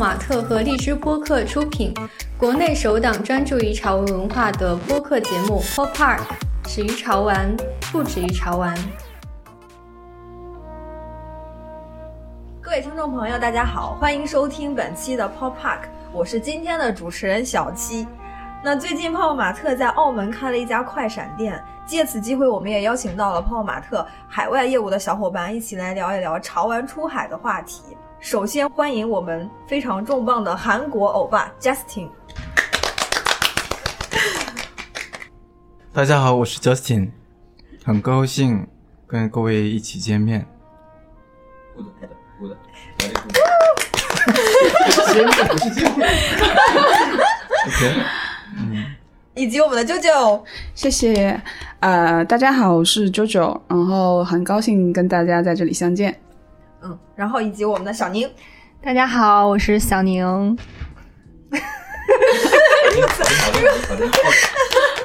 马特和荔枝播客出品，国内首档专注于潮玩文化的播客节目 Pop Park，始于潮玩，不止于潮玩。各位听众朋友，大家好，欢迎收听本期的 Pop Park，我是今天的主持人小七。那最近泡泡玛特在澳门开了一家快闪店，借此机会，我们也邀请到了泡泡玛特海外业务的小伙伴，一起来聊一聊潮玩出海的话题。首先欢迎我们非常重磅的韩国欧巴 Justin。大家好，我是 Justin，很高兴跟各位一起见面。Good，good good。OK，嗯，以及我们的舅舅，谢谢。呃，大家好，我是舅舅，然后很高兴跟大家在这里相见。嗯，然后以及我们的小宁，大家好，我是小宁。哈哈哈哈哈！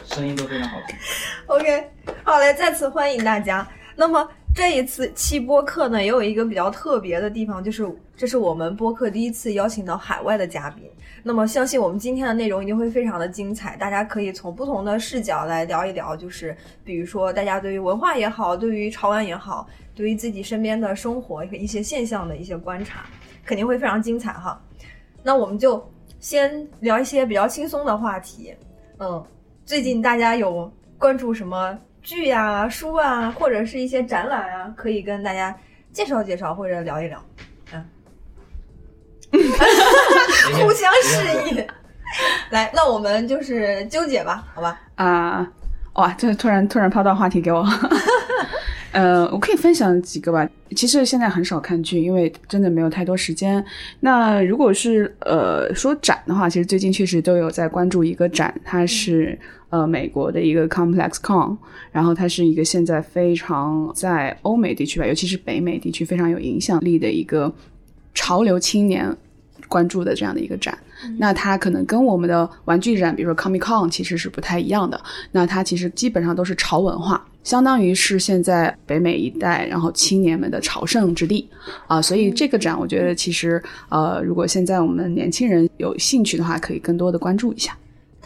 声音都非常好听。OK，好嘞，再次欢迎大家。那么。这一次期播客呢，也有一个比较特别的地方，就是这是我们播客第一次邀请到海外的嘉宾。那么，相信我们今天的内容一定会非常的精彩，大家可以从不同的视角来聊一聊，就是比如说大家对于文化也好，对于潮玩也好，对于自己身边的生活一些现象的一些观察，肯定会非常精彩哈。那我们就先聊一些比较轻松的话题。嗯，最近大家有关注什么？剧呀、书啊，或者是一些展览啊，可以跟大家介绍介绍或者聊一聊。嗯，互相示意。来，那我们就是纠结吧，好吧？啊，哇，这突然突然抛到话题给我。呃，我可以分享几个吧。其实现在很少看剧，因为真的没有太多时间。那如果是呃说展的话，其实最近确实都有在关注一个展，它是。呃，美国的一个 ComplexCon，然后它是一个现在非常在欧美地区吧，尤其是北美地区非常有影响力的一个潮流青年关注的这样的一个展。那它可能跟我们的玩具展，比如说 Comic Con，其实是不太一样的。那它其实基本上都是潮文化，相当于是现在北美一带，然后青年们的朝圣之地啊。所以这个展，我觉得其实呃，如果现在我们年轻人有兴趣的话，可以更多的关注一下。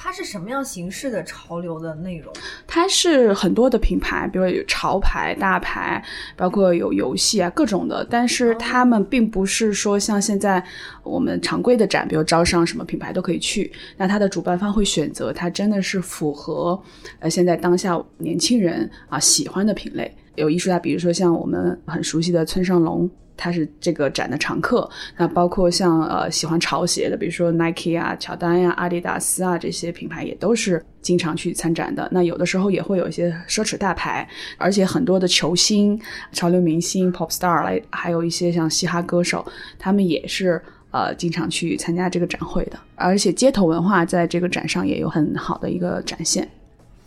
它是什么样形式的潮流的内容？它是很多的品牌，比如有潮牌、大牌，包括有游戏啊各种的。但是他们并不是说像现在我们常规的展，比如招商什么品牌都可以去。那它的主办方会选择它真的是符合呃现在当下年轻人啊喜欢的品类。有艺术家，比如说像我们很熟悉的村上隆。他是这个展的常客，那包括像呃喜欢潮鞋的，比如说 Nike 啊、乔丹呀、阿迪达斯啊这些品牌也都是经常去参展的。那有的时候也会有一些奢侈大牌，而且很多的球星、潮流明星、pop star 来，还有一些像嘻哈歌手，他们也是呃经常去参加这个展会的。而且街头文化在这个展上也有很好的一个展现。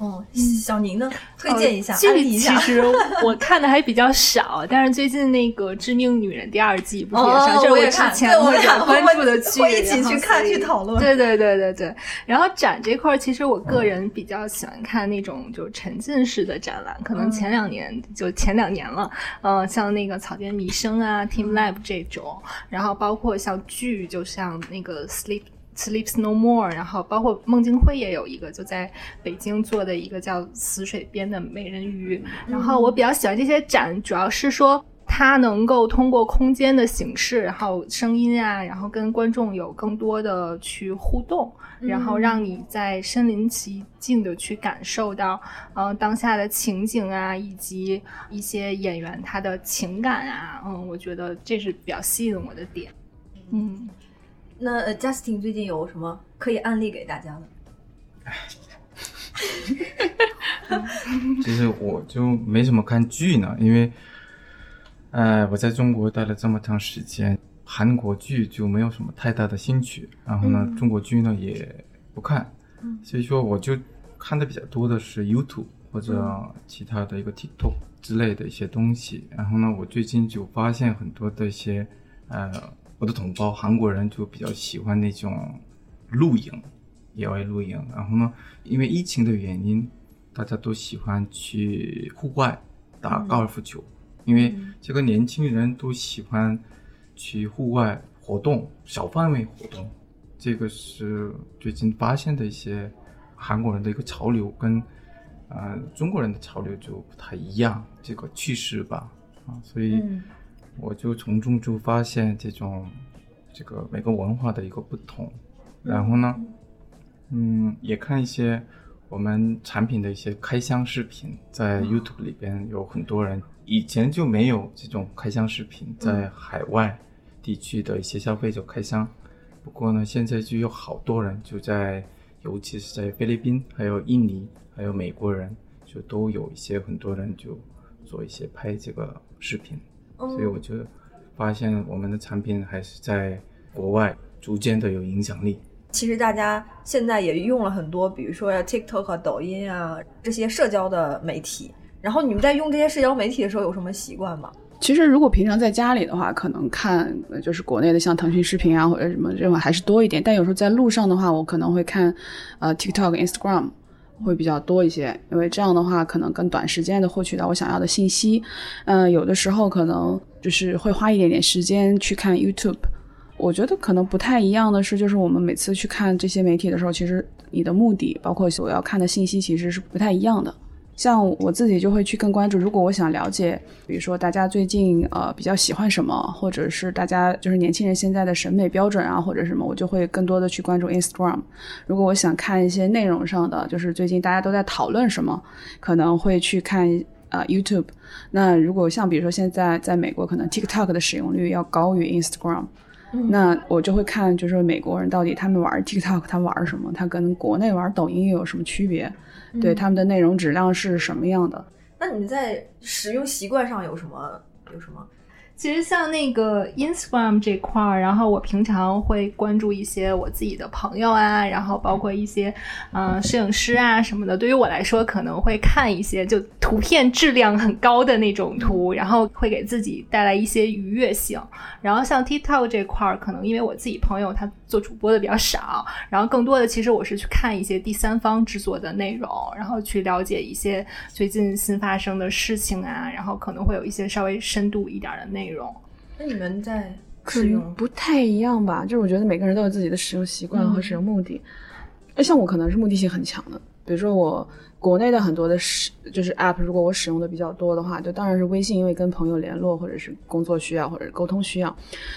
哦，小宁呢？推荐一下，这里其实我看的还比较少，但是最近那个《致命女人》第二季不是也上？这是我之前我有关注的剧，会一起去看去讨论。对对对对对。然后展这块，其实我个人比较喜欢看那种就沉浸式的展览，可能前两年就前两年了，嗯，像那个草间弥生啊、Team Lab 这种，然后包括像剧，就像那个 Sleep。Sleeps No More，然后包括孟京辉也有一个，就在北京做的一个叫死水边的美人鱼。然后我比较喜欢这些展，主要是说它能够通过空间的形式，然后声音啊，然后跟观众有更多的去互动，然后让你在身临其境的去感受到，嗯，当下的情景啊，以及一些演员他的情感啊，嗯，我觉得这是比较吸引我的点，嗯。那 Justin 最近有什么可以案例给大家的？其实我就没怎么看剧呢，因为，呃，我在中国待了这么长时间，韩国剧就没有什么太大的兴趣，然后呢，中国剧呢也不看，所以说我就看的比较多的是 YouTube 或者其他的一个 TikTok 之类的一些东西，然后呢，我最近就发现很多的一些，呃。我的同胞韩国人就比较喜欢那种露营，野外露营。然后呢，因为疫情的原因，大家都喜欢去户外打高尔夫球。因为这个年轻人都喜欢去户外活动，小范围活动，这个是最近发现的一些韩国人的一个潮流，跟呃中国人的潮流就不太一样，这个趋势吧，啊，所以嗯我就从中就发现这种这个每个文化的一个不同，然后呢，嗯，也看一些我们产品的一些开箱视频，在 YouTube 里边有很多人以前就没有这种开箱视频，在海外地区的一些消费者开箱，不过呢，现在就有好多人就在，尤其是在菲律宾、还有印尼、还有美国人，就都有一些很多人就做一些拍这个视频，所以我就发现我们的产品还是在国外逐渐的有影响力。其实大家现在也用了很多，比如说 TikTok 啊、抖音啊这些社交的媒体。然后你们在用这些社交媒体的时候有什么习惯吗？其实如果平常在家里的话，可能看呃就是国内的像腾讯视频啊或者什么这种还是多一点。但有时候在路上的话，我可能会看呃 TikTok、Instagram 会比较多一些，因为这样的话可能更短时间的获取到我想要的信息。嗯、有的时候可能就是会花一点点时间去看 YouTube。我觉得可能不太一样的是，就是我们每次去看这些媒体的时候，其实你的目的包括所要看的信息其实是不太一样的。像我自己就会去更关注，如果我想了解，比如说大家最近呃比较喜欢什么，或者是大家就是年轻人现在的审美标准啊，或者什么，我就会更多的去关注 Instagram。如果我想看一些内容上的，就是最近大家都在讨论什么，可能会去看呃 YouTube。那如果像比如说现在在美国，可能 TikTok 的使用率要高于 Instagram。那我就会看，就是美国人到底他们玩 TikTok，他玩什么？他跟国内玩抖音又有什么区别？对他们的内容质量是什么样的？那你们在使用习惯上有什么有什么？其实像那个 Instagram 这块儿，然后我平常会关注一些我自己的朋友啊，然后包括一些嗯、摄影师啊什么的。对于我来说，可能会看一些就图片质量很高的那种图，然后会给自己带来一些愉悦性。然后像 TikTok 这块儿，可能因为我自己朋友他做主播的比较少，然后更多的其实我是去看一些第三方制作的内容，然后去了解一些最近新发生的事情啊，然后可能会有一些稍微深度一点的内容。那你们在可使用能不太一样吧，就是我觉得每个人都有自己的使用习惯和使用目的。那像我可能是目的性很强的，比如说我国内的很多的使就是 App，如果我使用的比较多的话，就当然是微信，因为跟朋友联络或者是工作需要或者是沟通需要。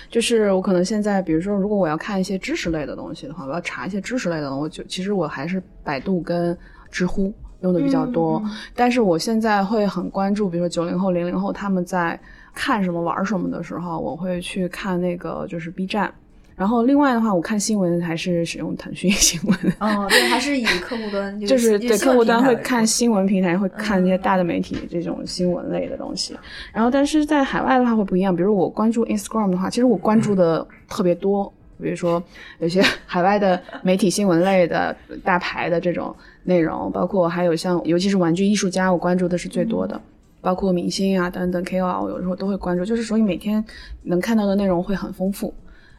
就是我可能现在，比如说如果我要看一些知识类的东西的话，我要查一些知识类的东西，我就其实我还是百度跟知乎用的比较多。但是我现在会很关注，比如说九零后、零零后他们在看什么、玩什么的时候，我会去看那个就是 B 站。然后另外的话，我看新闻还是使用腾讯新闻，哦，对，还是以客户端 就就是对客户端会看新新闻平台，会看一些大的媒体这种新闻类的东西。然后，但是在海外的话会不一样，比如我关注 Instagram 的话，其实我关注的特别多，比如说有些海外的媒体新闻类的大牌的这种内容，包括还有像尤其是玩具艺术家，我关注的是最多的。包括明星啊等等 KOL，有时候都会关注，就是所以每天能看到的内容会很丰富。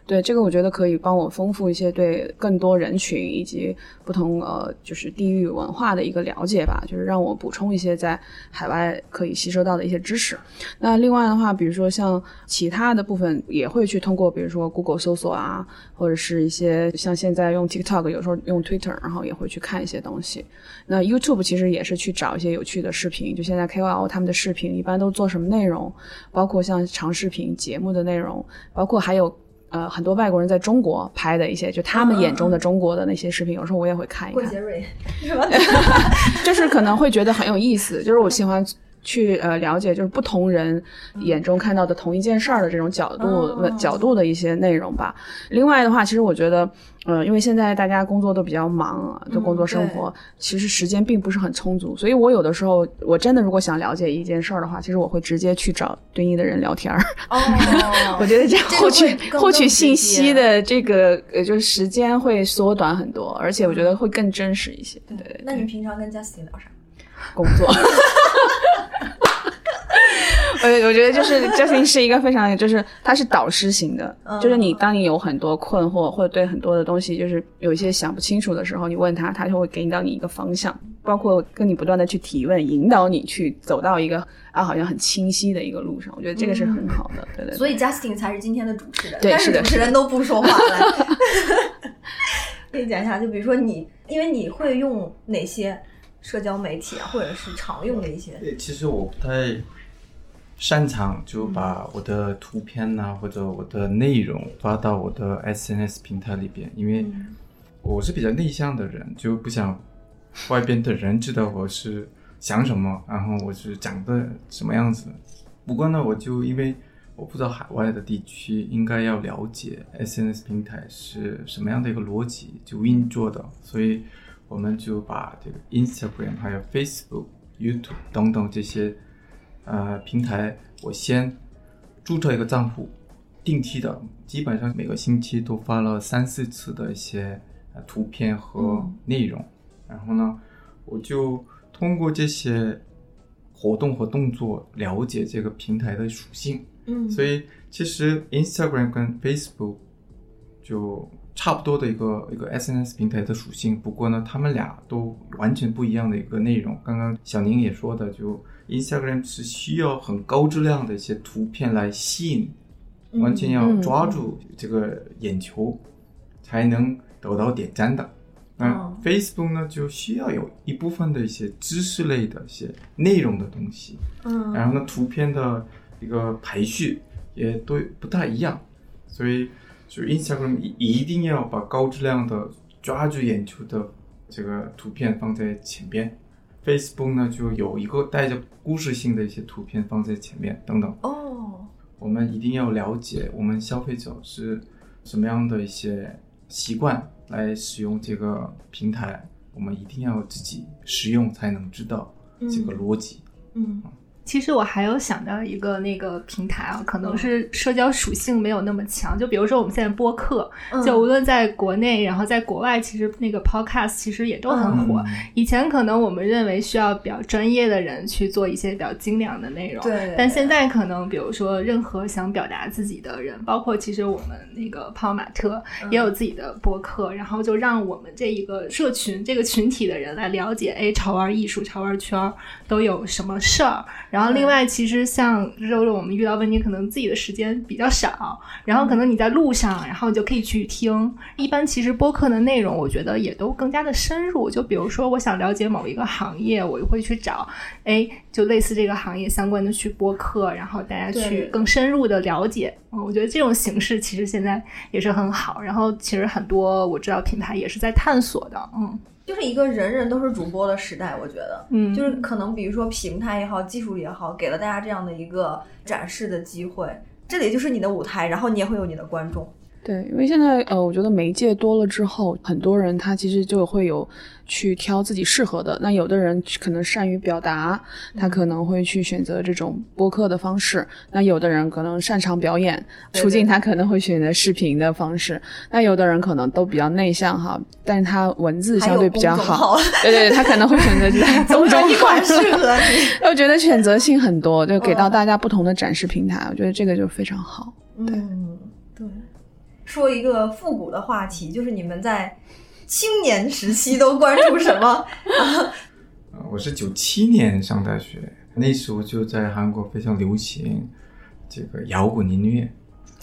对这个，我觉得可以帮我丰富一些对更多人群以及不同呃就是地域文化的一个了解吧，就是让我补充一些在海外可以吸收到的一些知识。那另外的话，比如说像其他的部分，也会去通过比如说 Google 搜索啊，或者是一些像现在用 TikTok，有时候用 Twitter，然后也会去看一些东西。那 YouTube 其实也是去找一些有趣的视频，就现在 KOL 他们的视频一般都做什么内容，包括像长视频节目的内容，包括还有。呃，很多外国人在中国拍的一些，就他们眼中的中国的那些视频，有时候我也会看一看。过杰瑞是吧？就是可能会觉得很有意思，就是我喜欢去呃了解，就是不同人眼中看到的同一件事儿的这种角度、哦角度的一些内容吧。另外的话，其实我觉得，呃，因为现在大家工作都比较忙啊，就工作生活，其实时间并不是很充足，所以我有的时候我真的如果想了解一件事儿的话，其实我会直接去找对应的人聊天儿。哦，我觉得这样获取获取信息的这个呃，就是时间会缩短很多，而且我觉得会更真实一些。对对对，那你平常跟 Justin 聊啥？工作。我我觉得就是 Justin 是一个非常就是他是导师型的，嗯就是你当你有很多困惑或者对很多的东西就是有一些想不清楚的时候，你问他，他就会给你到你一个方向。包括跟你不断的去提问，引导你去走到一个啊好像很清晰的一个路上。我觉得这个是很好的，对对对。所以 Justin 才是今天的主持人，对但是主持人都不说话了。可以讲一下，就比如说你，因为你会用哪些社交媒体啊，或者是常用的一些？对，其实我不太擅长就把我的图片呐、或者我的内容发到我的 SNS 平台里边，因为我是比较内向的人，就不想外边的人知道我是想什么，然后我是长得什么样子。不过呢，我就因为我不知道海外的地区应该要了解 SNS 平台是什么样的一个逻辑就运作的，所以我们就把这个 Instagram 还有 Facebook、YouTube 等等这些呃平台，我先注册一个账户，定期的，基本上每个星期都发了三四次的一些呃图片和内容，然后呢，我就通过这些活动和动作了解这个平台的属性。嗯所以其实 Instagram 跟 Facebook 就差不多的一个一个 SNS 平台的属性，不过呢，他们俩都完全不一样的一个内容。刚刚小宁也说的，就 Instagram 是需要很高质量的一些图片来吸引，完全要抓住这个眼球，才能得到点赞的。那哦。Facebook 呢，就需要有一部分的一些知识类的一些内容的东西，嗯。然后呢，图片的一个排序也都不太一样，所以就 Instagram 一一定要把高质量的抓住眼球的这个图片放在前边，Facebook 呢就有一个带着故事性的一些图片放在前面等等。哦，我们一定要了解我们消费者是什么样的一些习惯来使用这个平台，我们一定要自己使用才能知道这个逻辑。嗯其实我还有想到一个那个平台啊，可能是社交属性没有那么强。就比如说我们现在播客，嗯就无论在国内，然后在国外，其实那个 podcast 其实也都很火。嗯以前可能我们认为需要比较专业的人去做一些比较精良的内容，对但现在可能比如说任何想表达自己的人，包括其实我们那个泡玛特也有自己的播客，然后就让我们这一个社群这个群体的人来了解，哎，潮玩艺术、潮玩圈儿都有什么事儿。然后另外，其实像肉肉我们遇到问题，可能自己的时间比较少，然后可能你在路上，然后你就可以去听。一般其实播客的内容，我觉得也都更加的深入。就比如说，我想了解某一个行业，我会去找，哎，就类似这个行业相关的去播客，然后大家去更深入的了解。嗯，我觉得这种形式其实现在也是很好。然后其实很多我知道品牌也是在探索的，嗯就是一个人人都是主播的时代，我觉得。嗯，就是可能比如说平台也好，技术也好，给了大家这样的一个展示的机会，这里就是你的舞台，然后你也会有你的观众。对，因为现在呃，我觉得媒介多了之后，很多人他其实就会有去挑自己适合的。那有的人可能善于表达，他可能会去选择这种播客的方式；那有的人可能擅长表演，对出镜他可能会选择视频的方式。那有的人可能都比较内向哈，但是他文字相对比较好，对对对，他可能会选择这种公众一号。适合 你。我觉得选择性很多，就给到嗯大家不同的展示平台，我觉得这个就非常好。嗯，对。说一个复古的话题，就是你们在青年时期都关注什么？啊，我是九七年上大学，那时候就在韩国非常流行这个摇滚音乐。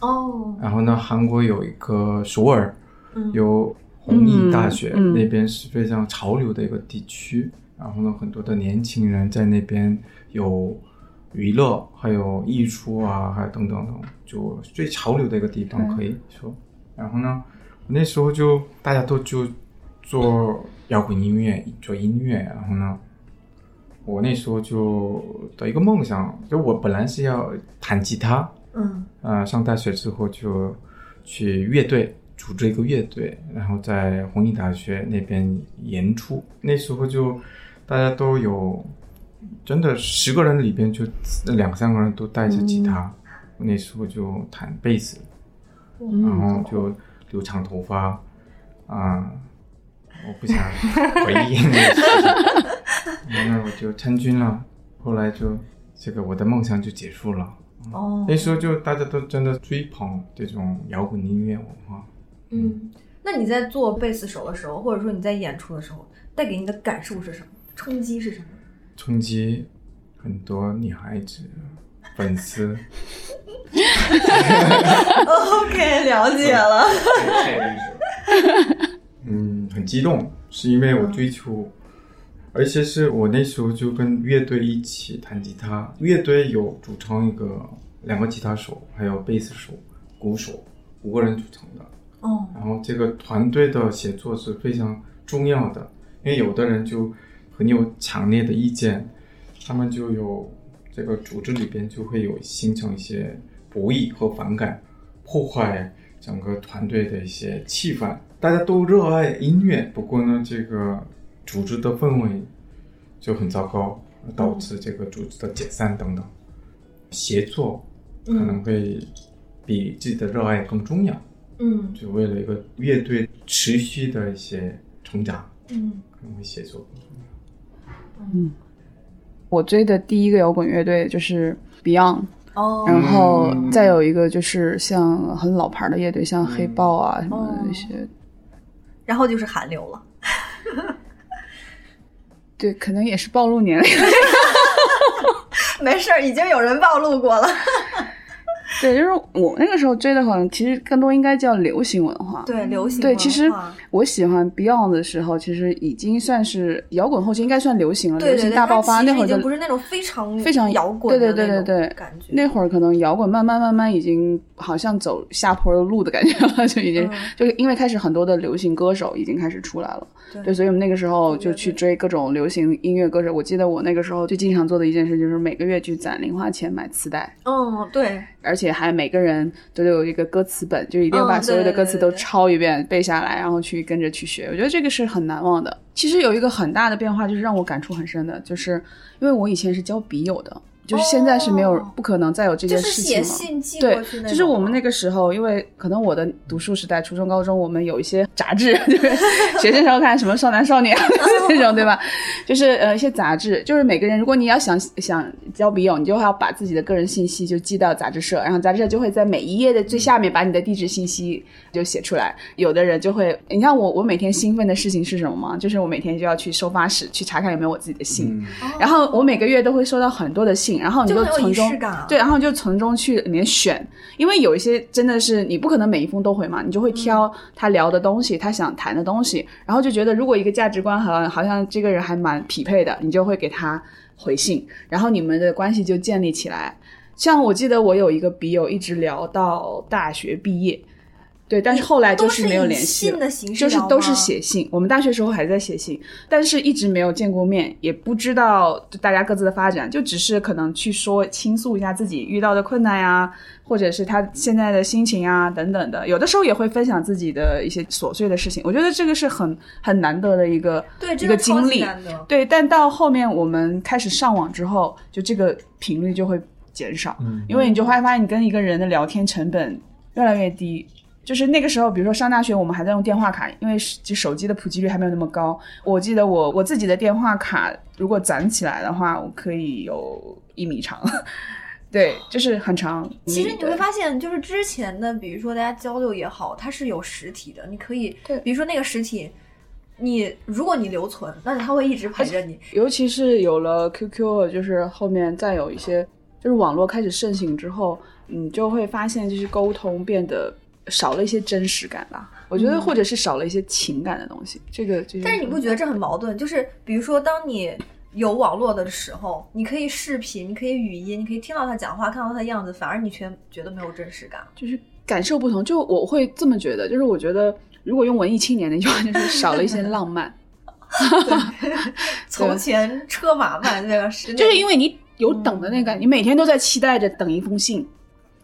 哦，然后呢，韩国有一个首尔嗯有弘毅大学，嗯嗯那边是非常潮流的一个地区。然后呢，很多的年轻人在那边有娱乐，还有艺术啊，还有等等等，就最潮流的一个地方可以说。然后呢，那时候就大家都就做摇滚音乐，做音乐。然后呢，我那时候就的一个梦想，就我本来是要弹吉他，嗯呃，上大学之后就去乐队组织一个乐队，然后在弘毅大学那边演出。那时候就大家都有，真的十个人里边就两三个人都带着吉他。那时候就弹贝斯，然后就留长头发，啊、我不想回忆那个事情，然后我就参军了。后来就这个我的梦想就结束了。哦，那时候就大家都真的追捧这种摇滚音乐文化。嗯，那你在做贝斯手的时候，或者说你在演出的时候，带给你的感受是什么？冲击是什么？冲击很多女孩子粉丝，OK，了解了。嗯，很激动，是因为我追求，而且是我那时候就跟乐队一起弹吉他，乐队有组成一个两个吉他手，还有贝斯手、鼓手，五个人组成的。哦，然后这个团队的协作是非常重要的，因为有的人就很有强烈的意见，他们就有这个组织里边就会有形成一些博弈和反感，破坏整个团队的一些气氛。大家都热爱音乐，不过呢，这个组织的氛围就很糟糕，导致这个组织的解散等等。协作可能会比自己的热爱更重要。嗯就为了一个乐队持续的一些成长，嗯可能会协作。我追的第一个摇滚乐队就是 Beyond，哦，然后再有一个就是像很老牌的乐队，像黑豹啊什么的那些。然后就是韩流了。对，可能也是暴露年龄。没事儿，已经有人暴露过了。对，就是我那个时候追的，好像其实更多应该叫流行文化。对，流行对，其实我喜欢 Beyond 的时候，其实已经算是摇滚后期，应该算流行了。流对对对，行大爆发那会儿就不是那种非常非常摇滚的对对对对对感觉。那会儿可能摇滚慢慢慢慢已经好像走下坡的路的感觉了，就已经、嗯就是因为开始很多的流行歌手已经开始出来了，对所以我们那个时候就去追各种流行音乐歌手。我记得我那个时候最经常做的一件事就是每个月去攒零花钱买磁带，嗯，对，而且还每个人都有一个歌词本，就一定要把嗯所有的歌词都抄一遍、背下来，然后去跟着去学。我觉得这个是很难忘的。其实有一个很大的变化，就是让我感触很深的，就是因为我以前是教笔友的，就是现在是没有、哦不可能再有这件事情了。信寄对。就是我们那个时候，因为可能我的读书时代，初中、高中，我们有一些杂志，就是 学生时候看什么《少男少女》那种，对吧？就是呃一些杂志，就是每个人，如果你要想想交笔友，你就要把自己的个人信息就寄到杂志社，然后杂志社就会在每一页的最下面把你的地址信息就写出来。有的人就会，你看我，我每天兴奋的事情是什么吗？就是我每天就要去收发室去查看有没有我自己的信。嗯，然后我每个月都会收到很多的信，然后你就从中对，然后就从中去里面选，因为有一些真的是你不可能每一封都回嘛，你就会挑他聊的东西，他想谈的东西，然后就觉得如果一个价值观好像好像这个人还蛮匹配的，你就会给他回信，然后你们的关系就建立起来。像我记得我有一个笔友一直聊到大学毕业，对，但是后来就是没有联系了信的形式就是都是写信。我们大学时候还在写信，但是一直没有见过面，也不知道大家各自的发展，就只是可能去说倾诉一下自己遇到的困难呀，或者是他现在的心情啊等等的。有的时候也会分享自己的一些琐碎的事情，我觉得这个是很很难得的一个对，一个经历。级难得。对，但到后面我们开始上网之后，就这个频率就会减少，嗯因为你就会发现你跟一个人的聊天成本越来越低。就是那个时候，比如说上大学，我们还在用电话卡，因为就手机的普及率还没有那么高。我记得我我自己的电话卡，如果攒起来的话，我可以有一米长，对，就是很长。其实你会发现，就是之前的，比如说大家交流也好，它是有实体的，你可以，对比如说那个实体，你如果你留存，那它会一直陪着你。尤其是有了 QQ，就是后面再有一些，就是网络开始盛行之后，你就会发现，就是沟通变得少了一些真实感吧。我觉得，或者是少了一些情感的东西。这个，这但是你不觉得这很矛盾？就是比如说，当你有网络的时候，你可以视频，你可以语音，你可以听到他讲话，看到他的样子，反而你却觉得没有真实感。就是感受不同？就我会这么觉得，就是我觉得，如果用文艺青年的一句话，就是少了一些浪漫。从前车马慢，那个是就是因为你有等的那个，你每天都在期待着等一封信，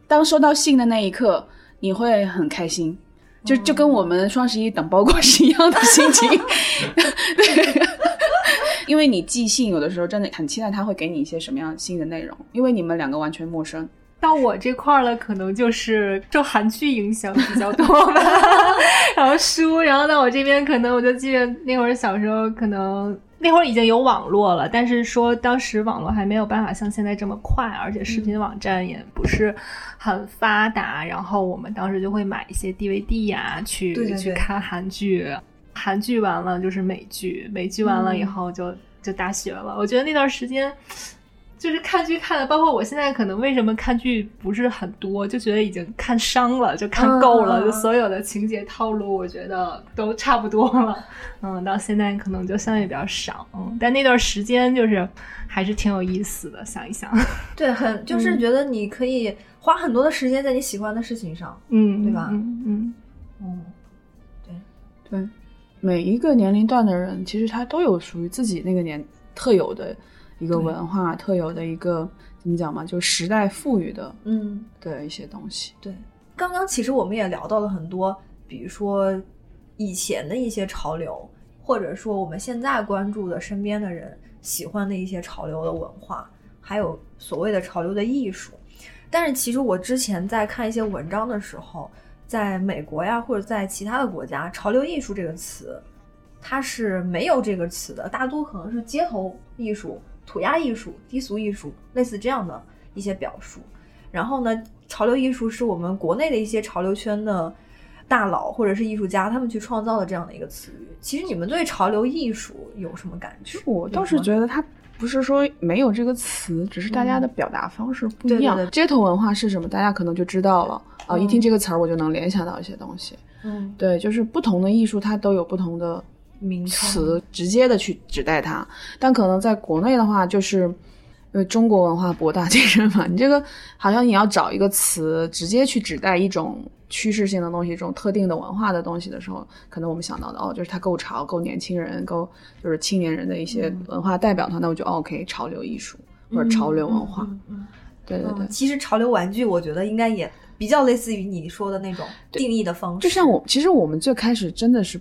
当收到信的那一刻，你会很开心，就就跟我们双十一等包裹是一样的心情。对，因为你寄信有的时候真的很期待他会给你一些什么样新的内容，因为你们两个完全陌生。到我这块儿了，可能就是受韩剧影响比较多吧，然后书，然后到我这边，可能我就记得那会儿小时候，可能那会儿已经有网络了，但是说当时网络还没有办法像现在这么快，而且视频网站也不是很发达，然后我们当时就会买一些 DVD 呀、去去看韩剧。韩剧完了就是美剧，美剧完了以后就就大学了。我觉得那段时间。就是看剧看的，包括我现在可能为什么看剧不是很多，就觉得已经看伤了，就看够了，嗯就所有的情节套路，我觉得都差不多了。嗯，到现在可能就相对比较少，嗯，但那段时间就是还是挺有意思的，想一想，对，很就是嗯。觉得你可以花很多的时间在你喜欢的事情上。嗯，对吧？嗯嗯。嗯，对，每一个年龄段的人，其实他都有属于自己那个年特有的一个文化，特有的一个怎么讲嘛，就时代赋予的嗯，的一些东西。对。刚刚其实我们也聊到了很多，比如说以前的一些潮流，或者说我们现在关注的身边的人喜欢的一些潮流的文化，还有所谓的潮流的艺术。但是其实我之前在看一些文章的时候，在美国呀或者在其他的国家，“潮流艺术”这个词它是没有这个词的，大多可能是街头艺术、涂鸦艺术、低俗艺术，类似这样的一些表述。然后呢，潮流艺术是我们国内的一些潮流圈的大佬或者是艺术家他们去创造的这样的一个词语。其实你们对潮流艺术有什么感觉？我倒是觉得它不是说没有这个词，只是大家的表达方式不一样。嗯对对对街头文化是什么，大家可能就知道了啊、嗯一听这个词儿，我就能联想到一些东西。嗯，对，就是不同的艺术，它都有不同的名词，直接的去指代它。但可能在国内的话，就是因为中国文化博大精深嘛，你这个好像你要找一个词，直接去指代一种趋势性的东西，这种特定的文化的东西的时候，可能我们想到的哦，就是它够潮、够年轻人、够就是青年人的一些文化代表的话，那我就、哦 OK 潮流艺术或者潮流文化。嗯嗯对对对嗯，其实潮流玩具，我觉得应该也比较类似于你说的那种定义的方式。就像我，其实我们最开始真的是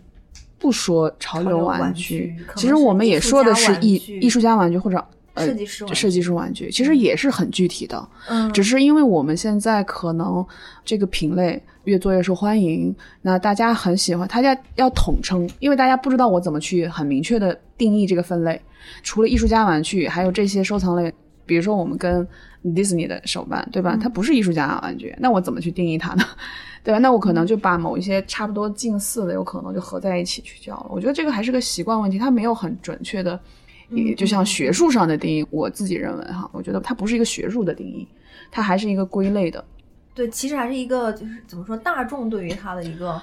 不说潮流玩具，玩具其实我们也说的是艺艺术家玩具或者呃设计师玩具设计师玩具，其实也是很具体的，嗯，只是因为我们现在可能这个品类越做越受欢迎，那大家很喜欢，大家要统称，因为大家不知道我怎么去很明确的定义这个分类。除了艺术家玩具，还有这些收藏类，比如说我们跟 Disney 的手办，对吧？它不是艺术家玩具，那我怎么去定义它呢？对吧？那我可能就把某一些差不多近似的，有可能就合在一起去叫了。我觉得这个还是个习惯问题，它没有很准确的，也就像学术上的定义。我自己认为哈，我觉得它不是一个学术的定义，它还是一个归类的。对，其实还是一个就是怎么说，大众对于它的一个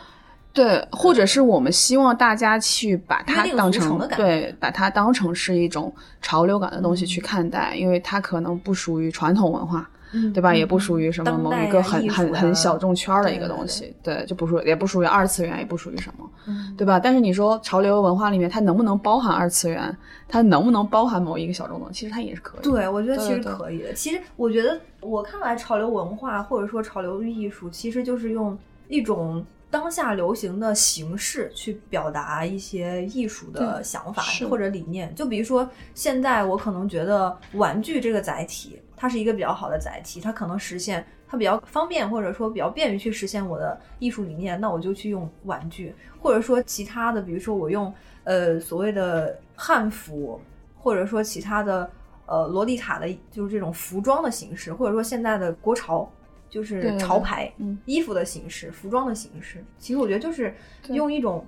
对，或者是我们希望大家去把它当成对，把它当成是一种潮流感的东西去看待，因为它可能不属于传统文化，嗯对吧？也不属于什么某一个很啊很很小众圈儿的一个对对对东西，对，就不属也不属于二次元，也不属于什么，嗯对吧？但是你说潮流文化里面它能不能包含二次元？它能不能包含某一个小众东西？其实它也是可以。对，我觉得其实可以的。其实我觉得，我看来潮流文化或者说潮流艺术，其实就是用一种当下流行的形式去表达一些艺术的想法或者理念。就比如说，现在我可能觉得玩具这个载体，它是一个比较好的载体，它可能实现。它比较方便，或者说比较便于去实现我的艺术理念，那我就去用玩具，或者说其他的，比如说我用呃所谓的汉服，或者说其他的呃洛丽塔的，就是这种服装的形式，或者说现在的国潮，就是潮牌嗯衣服的形式、服装的形式。其实我觉得就是用一种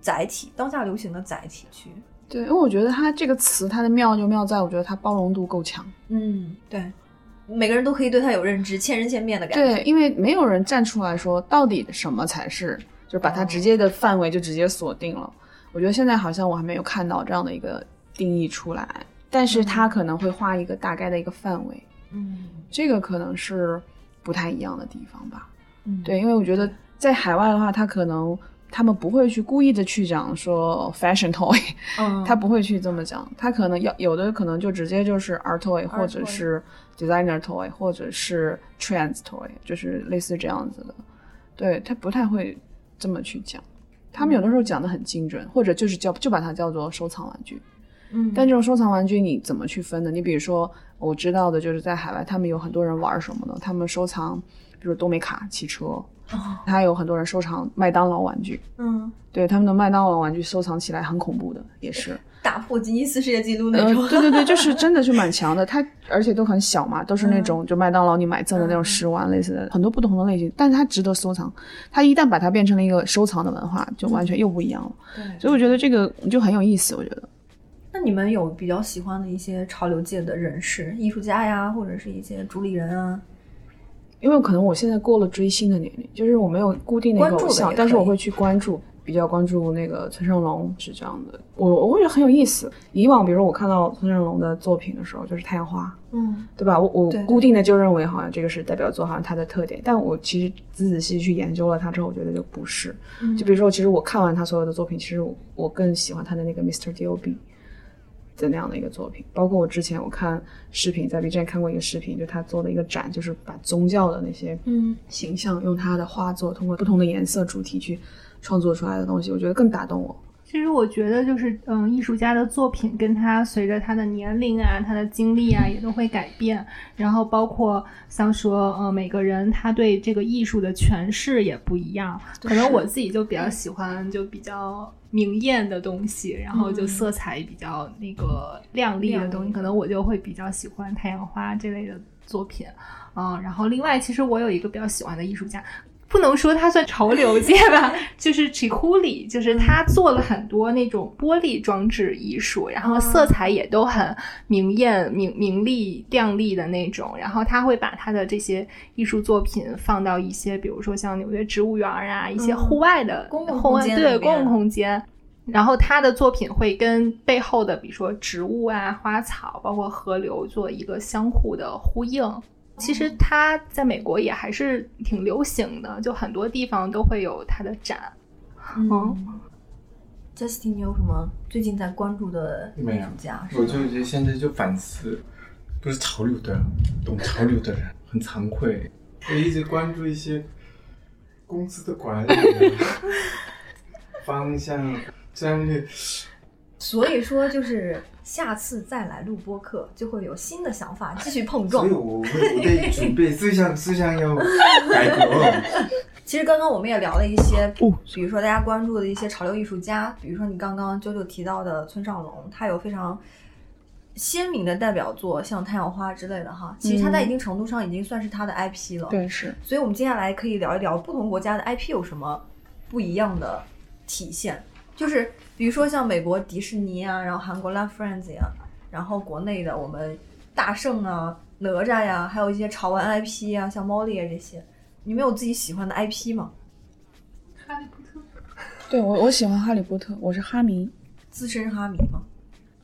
载体，当下流行的载体去，对，因为我觉得它这个词它的妙就妙在，我觉得它包容度够强。嗯，对，每个人都可以对它有认知，千人千面的感觉。对，因为没有人站出来说到底什么才是，就是把它哦直接的范围就直接锁定了。我觉得现在好像我还没有看到这样的一个定义出来，但是它可能会画一个大概的一个范围，嗯这个可能是不太一样的地方吧。嗯，对，因为我觉得在海外的话，它可能他们不会去故意的去讲说 fashion toy，嗯，他不会去这么讲，他可能要有的可能就直接就是 art toy，或者是 designer toy，或者是 trends toy，就是类似这样子的。对他不太会这么去讲，他们有的时候讲的很精准，或者就是叫就把它叫做收藏玩具。嗯，但这种收藏玩具你怎么去分呢？你比如说，我知道的就是在海外，他们有很多人玩什么呢？他们收藏，比如多美卡汽车，哦还有很多人收藏麦当劳玩具。嗯，对他们的麦当劳玩具收藏起来很恐怖的，也是。打破吉尼斯世界纪录那呃，种。对对对，就是 真的是蛮强的。它而且都很小嘛，都是那种就麦当劳你买赠的那种食玩类似的，很多不同的类型，但是它值得收藏。它一旦把它变成了一个收藏的文化，就完全又不一样了。对所以我觉得这个就很有意思，我觉得。那那你们有比较喜欢的一些潮流界的人士、艺术家呀，或者是一些主理人啊？因为可能我现在过了追星的年龄，就是我没有固定的一个偶像但是我会去关注，比较关注那个村上隆是这样的。我我会觉得很有意思。以往比如说我看到村上隆的作品的时候，就是太阳花，嗯对吧？我我固定的就认为好像这个是代表作，好像他的特点。但我其实仔仔细细去研究了他之后，我觉得就不是。就比如说，其实我看完他所有的作品，其实我我更喜欢他的那个 Mr. D.O.B. 的那样的一个作品。包括我之前我看视频，在 B 站看过一个视频，就他做的一个展，就是把宗教的那些嗯形象用他的画作，通过不同的颜色主题去创作出来的东西，我觉得更打动我。其实我觉得就是，嗯，艺术家的作品跟他随着他的年龄啊、他的经历啊，也都会改变。然后包括像说，呃，每个人他对这个艺术的诠释也不一样。可能我自己就比较喜欢就比较明艳的东西，然后就色彩比较那个亮丽的东西，可能我就会比较喜欢太阳花这类的作品。嗯，然后另外，其实我有一个比较喜欢的艺术家，不能说他算潮流界吧，就是 c h i h u l i 就是他做了很多那种玻璃装置艺术，然后色彩也都很明艳、明明丽、亮丽的那种。然后他会把他的这些艺术作品放到一些，比如说像纽约植物园啊，一些户外的、公共空间对公共空间。然后他的作品会跟背后的，比如说植物啊、花草，包括河流做一个相互的呼应。其实它在美国也还是挺流行的，就很多地方都会有它的展。嗯。Justin，你有什么最近在关注的艺术家？我就觉得现在就反思，不是潮流的，懂潮流的人很惭愧。我一直关注一些公司的管理啊 方向、战略。所以说，就是下次再来录播客，就会有新的想法继续碰撞所以。我会我得准备思想思想要改革。其实刚刚我们也聊了一些，哦比如说大家关注的一些潮流艺术家，比如说你刚刚啾啾提到的村上隆，他有非常鲜明的代表作，像太阳花之类的哈。其实他在一定程度上已经算是他的 IP 了。对，是所以我们接下来可以聊一聊不同国家的 IP 有什么不一样的体现，就是比如说像美国迪士尼啊，然后韩国 Love Friends 呀，然后国内的我们大圣啊、哪吒呀，还有一些潮玩 IP 啊，像猫猎啊这些，你们有自己喜欢的 IP 吗？哈利波特，对我我喜欢哈利波特，我是哈迷。资深哈迷吗？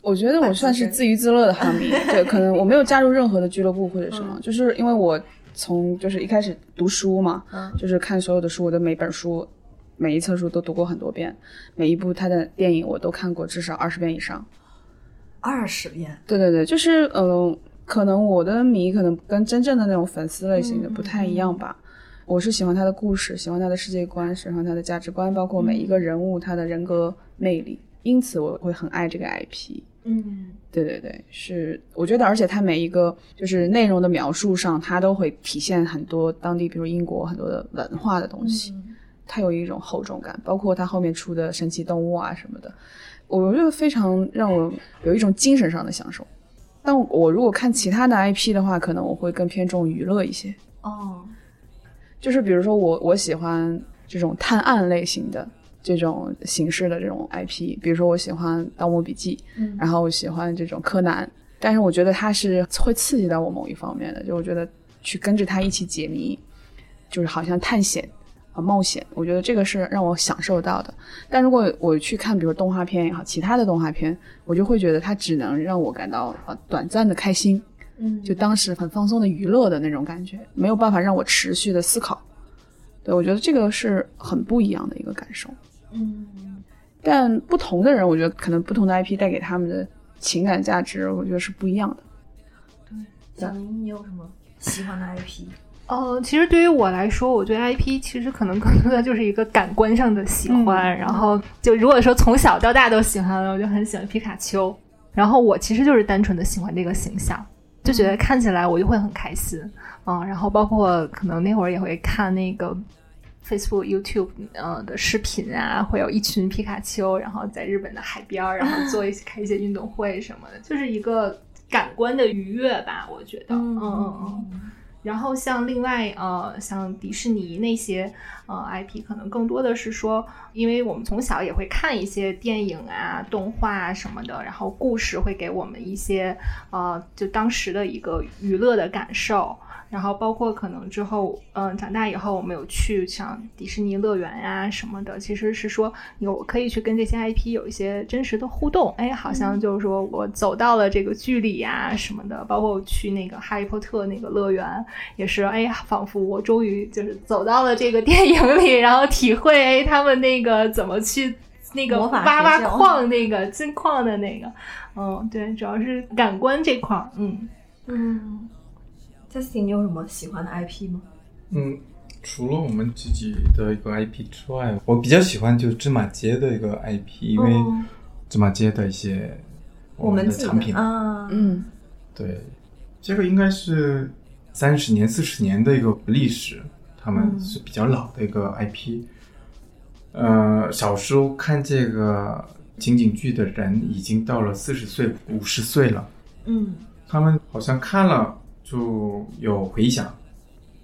我觉得我算是自娱自乐的哈迷，对，可能我没有加入任何的俱乐部或者什么，就是因为我从就是一开始读书嘛，嗯就是看所有的书，我的每本书、每一册书都读过很多遍，每一部他的电影我都看过至少二十遍以上。二十遍，对对对，就是呃，可能我的迷可能跟真正的那种粉丝类型的不太一样吧。我是喜欢他的故事，喜欢他的世界观，喜欢他的价值观，包括每一个人物他的人格魅力，因此我会很爱这个 IP。嗯对对对，是我觉得，而且他每一个就是内容的描述上，它都会体现很多当地，比如英国很多的文化的东西，它有一种厚重感，包括它后面出的神奇动物啊什么的，我觉得非常让我有一种精神上的享受。但我如果看其他的 IP 的话，可能我会更偏重娱乐一些，哦，就是比如说我我喜欢这种探案类型的。这种形式的这种 IP，比如说我喜欢《盗墓笔记》，嗯然后我喜欢这种柯南，但是我觉得它是会刺激到我某一方面的，就我觉得去跟着他一起解谜，就是好像探险啊、冒险，我觉得这个是让我享受到的。但如果我去看，比如动画片也好，其他的动画片，我就会觉得它只能让我感到呃短暂的开心，嗯，就当时很放松的娱乐的那种感觉，没有办法让我持续的思考。对我觉得这个是很不一样的一个感受。嗯但不同的人，我觉得可能不同的 IP 带给他们的情感价值，我觉得是不一样的。对小明，你有什么喜欢的 IP？呃，其实对于我来说，我对 IP 其实可能更多的就是一个感官上的喜欢。然后就如果说从小到大都喜欢，我就很喜欢皮卡丘。然后我其实就是单纯的喜欢这个形象，就觉得看起来我就会很开心。嗯，然后包括可能那会儿也会看那个 Facebook、YouTube 呃的视频啊，会有一群皮卡丘，然后在日本的海边儿，然后做一些 开一些运动会什么的，就是一个感官的愉悦吧，我觉得。嗯嗯嗯。然后像另外呃，像迪士尼那些呃 IP，可能更多的是说，因为我们从小也会看一些电影啊、动画啊什么的，然后故事会给我们一些呃，就当时的一个娱乐的感受。然后包括可能之后，嗯，长大以后我们有去像迪士尼乐园呀、什么的，其实是说有可以去跟这些 IP 有一些真实的互动，哎，好像就是说我走到了这个剧里呀什么的，包括去那个哈利波特那个乐园，也是，哎，仿佛我终于就是走到了这个电影里，然后体会哎他们那个怎么去那个挖挖矿那个金矿的那个，嗯，对，主要是感官这块儿，嗯。嗯，Justin，你有什么喜欢的 IP 吗？嗯，除了我们自己的一个 IP 之外，我比较喜欢就芝麻街的一个 IP，因为哦芝麻街的一些我们的的产品，啊，嗯，对，这个应该是三十年、四十年的一个历史，他们嗯是比较老的一个 IP。呃，小时候看这个情景剧的人已经到了四十岁、五十岁了，嗯他们好像看了就有回响，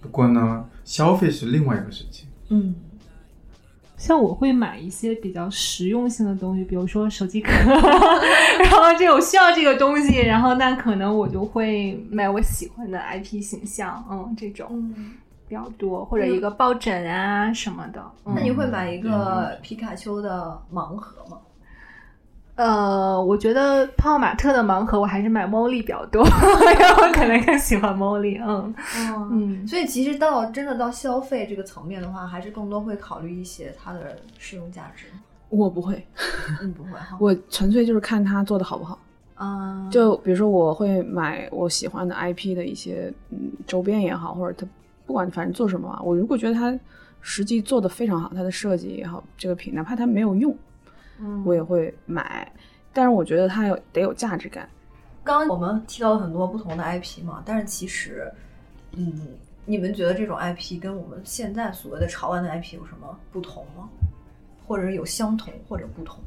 不过呢，消费是另外一个事情。嗯像我会买一些比较实用性的东西，比如说手机壳，然后这我需要这个东西，然后那可能我就会买我喜欢的 IP 形象，嗯，这种嗯，比较多，或者一个抱枕啊什么的。嗯那你会买一个皮卡丘的盲盒吗？呃，我觉得泡泡玛特的盲盒我还是买 Molly 比较多，因为我可能更喜欢 Molly。嗯嗯嗯，所以其实到真的到消费这个层面的话，还是更多会考虑一些它的实用价值。我不会，嗯，不会 哈。我纯粹就是看它做的好不好。啊，就比如说，我会买我喜欢的 IP 的一些嗯周边也好，或者它不管反正做什么啊，我如果觉得它实际做的非常好，它的设计也好，这个品哪怕它没有用，嗯我也会买。但是我觉得它有得有价值感。刚刚我们提到了很多不同的 IP 嘛，但是其实，嗯，你们觉得这种 IP 跟我们现在所谓的潮玩的 IP 有什么不同吗？或者是有相同或者不同？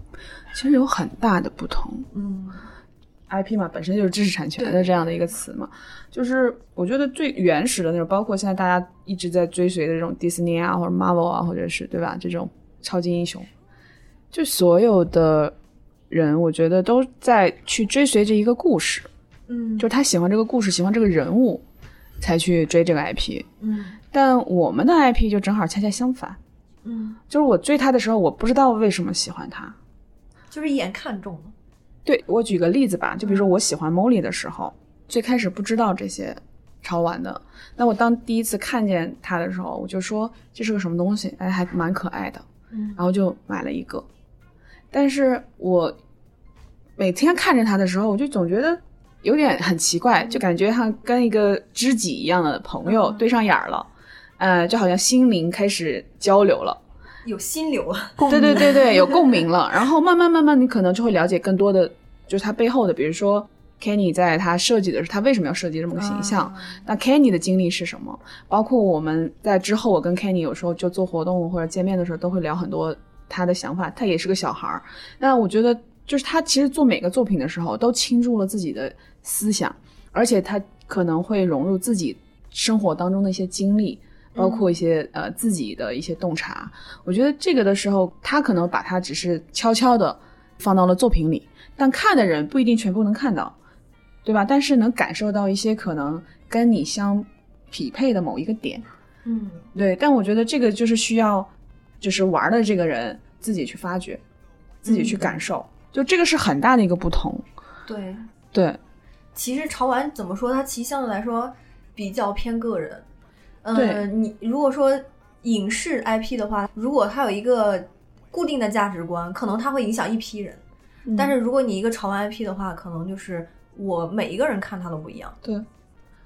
其实有很大的不同。嗯 IP 嘛，本身就是知识产权的这样的一个词嘛，就是我觉得最原始的那种，包括现在大家一直在追随的这种迪士尼啊，或者 Marvel 啊，或者是对吧，这种超级英雄，就所有的人，我觉得都在去追随着一个故事，嗯就是他喜欢这个故事，喜欢这个人物，才去追这个 IP。嗯但我们的 IP 就正好恰恰相反，嗯，就是我追他的时候，我不知道为什么喜欢他，就是一眼看中了。对我举个例子吧，就比如说我喜欢 Molly 的时候，最开始不知道这些潮玩的，那我当第一次看见它的时候，我就说这是个什么东西，哎，还蛮可爱的，嗯然后就买了一个。但是我每天看着他的时候，我就总觉得有点很奇怪，就感觉像跟一个知己一样的朋友嗯对上眼儿了，呃，就好像心灵开始交流了。有心流了。对对对对，有共鸣了。然后慢慢慢慢，你可能就会了解更多的，就是他背后的，比如说 Kenny 在他设计的时候，他为什么要设计这么个形象？啊那 Kenny 的经历是什么？包括我们在之后，我跟 Kenny 有时候就做活动或者见面的时候，都会聊很多他的想法。他也是个小孩儿，那我觉得就是他其实做每个作品的时候，都倾注了自己的思想，而且他可能会融入自己生活当中的一些经历。包括一些呃自己的一些洞察，我觉得这个的时候，他可能把它只是悄悄的放到了作品里，但看的人不一定全部能看到，对吧？但是能感受到一些可能跟你相匹配的某一个点，嗯对。但我觉得这个就是需要，就是玩的这个人自己去发掘，自己去感受，就这个是很大的一个不同，对，对。其实潮玩怎么说，它其实相对来说比较偏个人。呃，你如果说影视 IP 的话，如果它有一个固定的价值观，可能它会影响一批人。嗯但是如果你一个潮玩 IP 的话，可能就是我每一个人看它都不一样，对，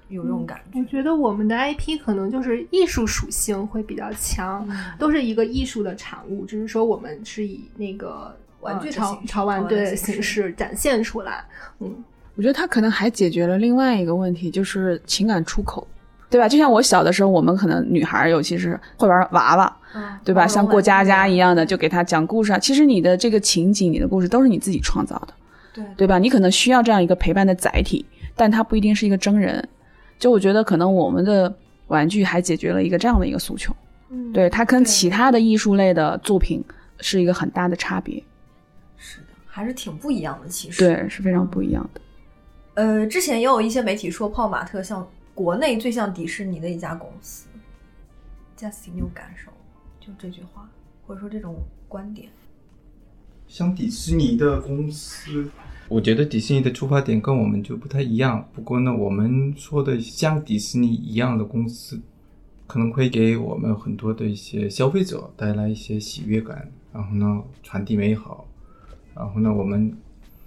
有这种感觉。我觉得我们的 IP 可能就是艺术属性会比较强，嗯都是一个艺术的产物，只是说我们是以那个玩具潮潮玩的对形式展现出来。嗯，我觉得它可能还解决了另外一个问题，就是情感出口，对吧？就像我小的时候，我们可能女孩儿尤其是会玩娃娃，嗯，对吧？像过家家一样。样的，就给他讲故事啊。其实你的这个情景、你的故事都是你自己创造的，对对吧？你可能需要这样一个陪伴的载体，但他不一定是一个真人。就我觉得可能我们的玩具还解决了一个这样的一个诉求，嗯，对它跟其他的艺术类的作品是一个很大的差别，是的，还是挺不一样的。其实，对，是非常不一样的。呃，之前也有一些媒体说泡玛特像国内最像迪士尼的一家公司。Justin，你有感受？就这句话，或者说这种观点？像迪士尼的公司，我觉得迪士尼的出发点跟我们就不太一样。不过呢，我们说的像迪士尼一样的公司，可能会给我们很多的一些消费者带来一些喜悦感，然后呢，传递美好。然后呢，我们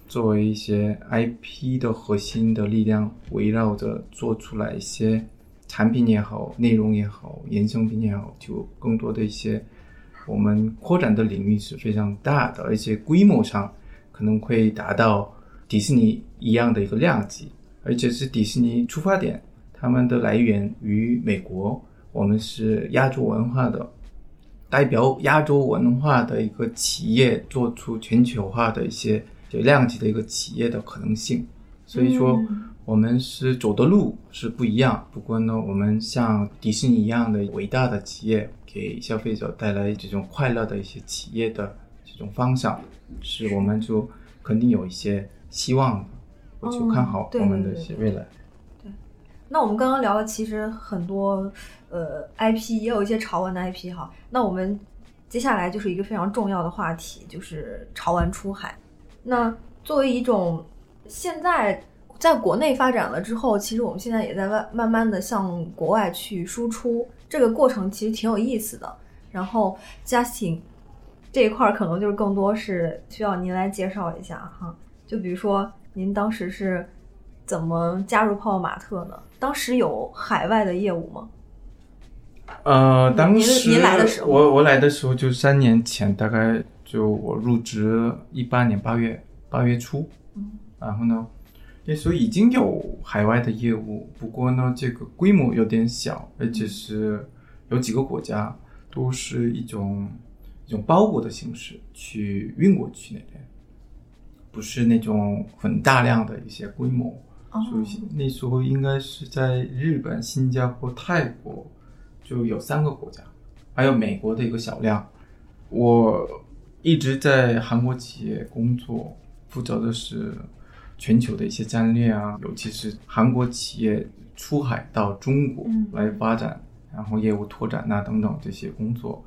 作为一些 IP 的核心的力量，围绕着做出来一些产品也好，内容也好，衍生品也好，就更多的一些我们扩展的领域是非常大的，而且规模上可能会达到迪士尼一样的一个量级，而且是迪士尼出发点，他们的来源于美国，我们是亚洲文化的。代表亚洲文化的一个企业做出全球化的一些就量级的一个企业的可能性，所以说我们是走的路是不一样。不过呢，我们像迪士尼一样的伟大的企业，给消费者带来这种快乐的一些企业的这种方向，是我们就肯定有一些希望的。我就看好我们的一些未来。对那我们刚刚聊了，其实很多呃 IP 也有一些潮玩的 IP 哈。那我们接下来就是一个非常重要的话题，就是潮玩出海。那作为一种现在在国内发展了之后，其实我们现在也在慢慢慢的向国外去输出，这个过程其实挺有意思的。然后 Justin 这一块儿可能就是更多是需要您来介绍一下哈。就比如说您当时是怎么加入泡泡玛特呢？当时有海外的业务吗？呃，当时您来的时候我我来的时候就三年前，大概就我入职一八年八月八月初，嗯然后呢，那时候已经有海外的业务，不过呢，这个规模有点小，而且是有几个国家都是一种一种包裹的形式去运过去那边，不是那种很大量的一些规模。哦所以那时候应该是在日本、新加坡、泰国，就有三个国家，还有美国的一个小量。我一直在韩国企业工作，负责的是全球的一些战略啊，尤其是韩国企业出海到中国嗯来发展，然后业务拓展啊等等这些工作。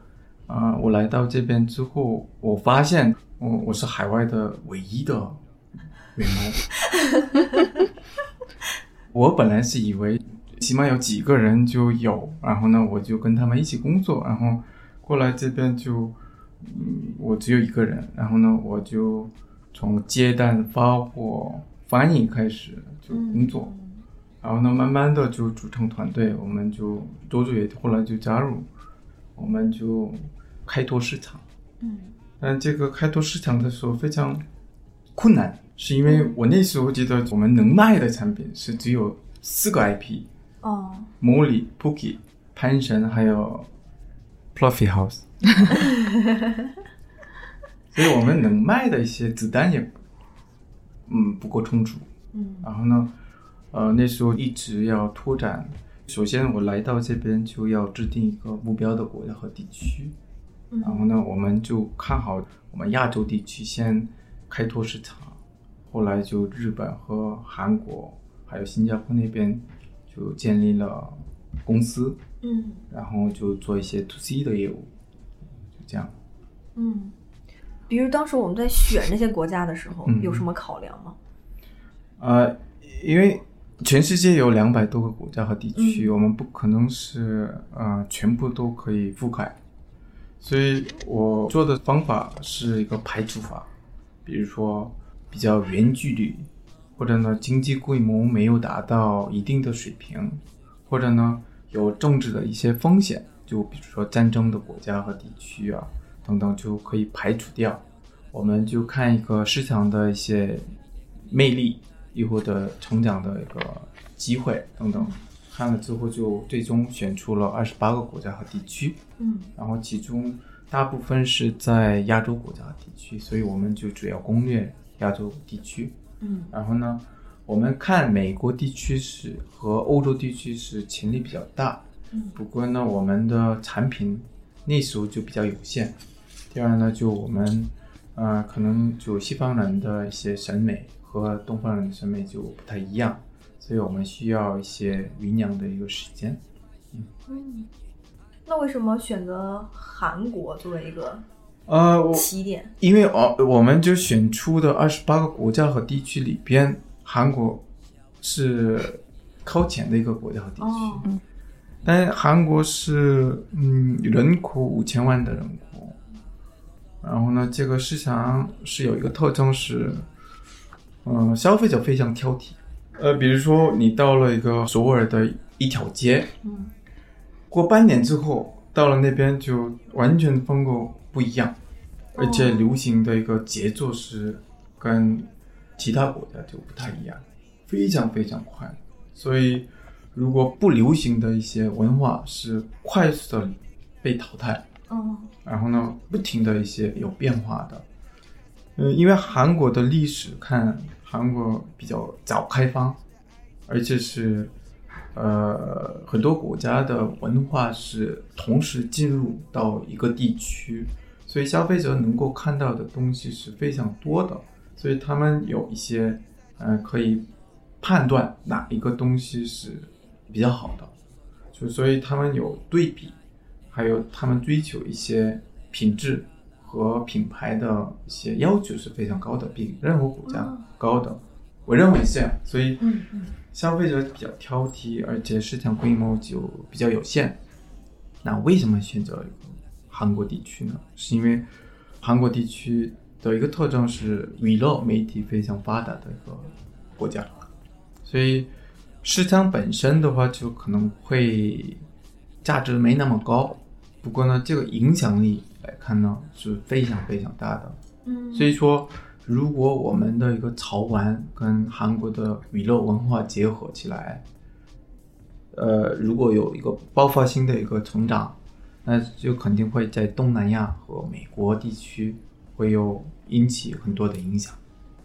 啊、我来到这边之后，我发现我我是海外的唯一的员工。我本来是以为起码有几个人就有，然后呢，我就跟他们一起工作，然后过来这边就，嗯，我只有一个人，然后呢，我就从接单、发货、翻译开始就工作，然后呢，慢慢的就组成团队，我们就多多也后来就加入，我们就开拓市场，嗯但这个开拓市场的时候非常困难，是因为我那时候记得我们能卖的产品是只有四个 IP，哦魔力、Pookie、潘神还有 Fluffy House，所以我们能卖的一些子弹也嗯不够充足。嗯然后呢，呃，那时候一直要拓展。首先，我来到这边就要制定一个目标的国家和地区。嗯然后呢，我们就看好我们亚洲地区先开拓市场，后来就日本和韩国还有新加坡那边就建立了公司，嗯然后就做一些 to C 的业务，就这样。嗯。比如当时我们在选这些国家的时候，嗯有什么考量吗？呃，因为全世界有两百多个国家和地区，嗯我们不可能是呃全部都可以覆盖，所以我做的方法是一个排除法，比如说比较远距离，或者呢经济规模没有达到一定的水平，或者呢有政治的一些风险，就比如说战争的国家和地区啊等等，就可以排除掉。我们就看一个市场的一些魅力，亦或者成长的一个机会等等。看了之后，就最终选出了二十八个国家和地区，嗯然后其中大部分是在亚洲国家和地区，所以我们就主要攻略亚洲地区。嗯然后呢，我们看美国地区是和欧洲地区是潜力比较大，嗯不过呢，我们的产品那时候就比较有限。第二呢，就我们呃，可能就西方人的一些审美和东方人的审美就不太一样，所以我们需要一些酝酿的一个时间。嗯，那为什么选择韩国作为一个呃，我起点？因为哦，我们就选出的二十八个国家和地区里边，韩国是靠前的一个国家和地区。哦但韩国是嗯人口五千万的人口，然后呢，这个市场是有一个特征是，嗯、消费者非常挑剔。呃，比如说你到了一个首尔的一条街，嗯，过半年之后到了那边就完全风格不一样，而且流行的一个节奏是跟其他国家就不太一样，非常非常快。所以，如果不流行的一些文化是快速的被淘汰，嗯，然后呢，不停的一些有变化的。嗯，因为韩国的历史看，韩国比较早开放，而且是呃很多国家的文化是同时进入到一个地区，所以消费者能够看到的东西是非常多的，所以他们有一些呃可以判断哪一个东西是比较好的，就所以他们有对比，还有他们追求一些品质和品牌的一些要求是非常高的，比任何国家高的。我认为是这样，所以消费者比较挑剔，而且市场规模就比较有限。那为什么选择韩国地区呢？是因为韩国地区的一个特征是娱乐媒体非常发达的一个国家，所以市场本身的话就可能会价值没那么高。不过呢，这个影响力来看呢是非常非常大的。嗯，所以说，如果我们的一个潮玩跟韩国的娱乐文化结合起来，呃，如果有一个爆发性的一个成长，那就肯定会在东南亚和美国地区会有引起很多的影响。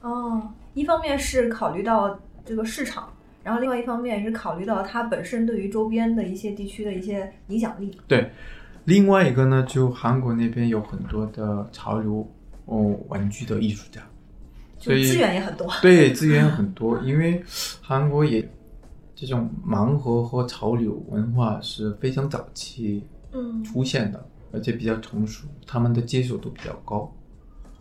哦，一方面是考虑到这个市场，然后另外一方面也是考虑到它本身对于周边的一些地区的一些影响力。对，另外一个呢，就韩国那边有很多的潮流哦玩具的艺术家，所以资源也很多。对，资源很多，因为韩国也这种盲盒和潮流文化是非常早期嗯。出现的，而且比较成熟，他们的接受度比较高，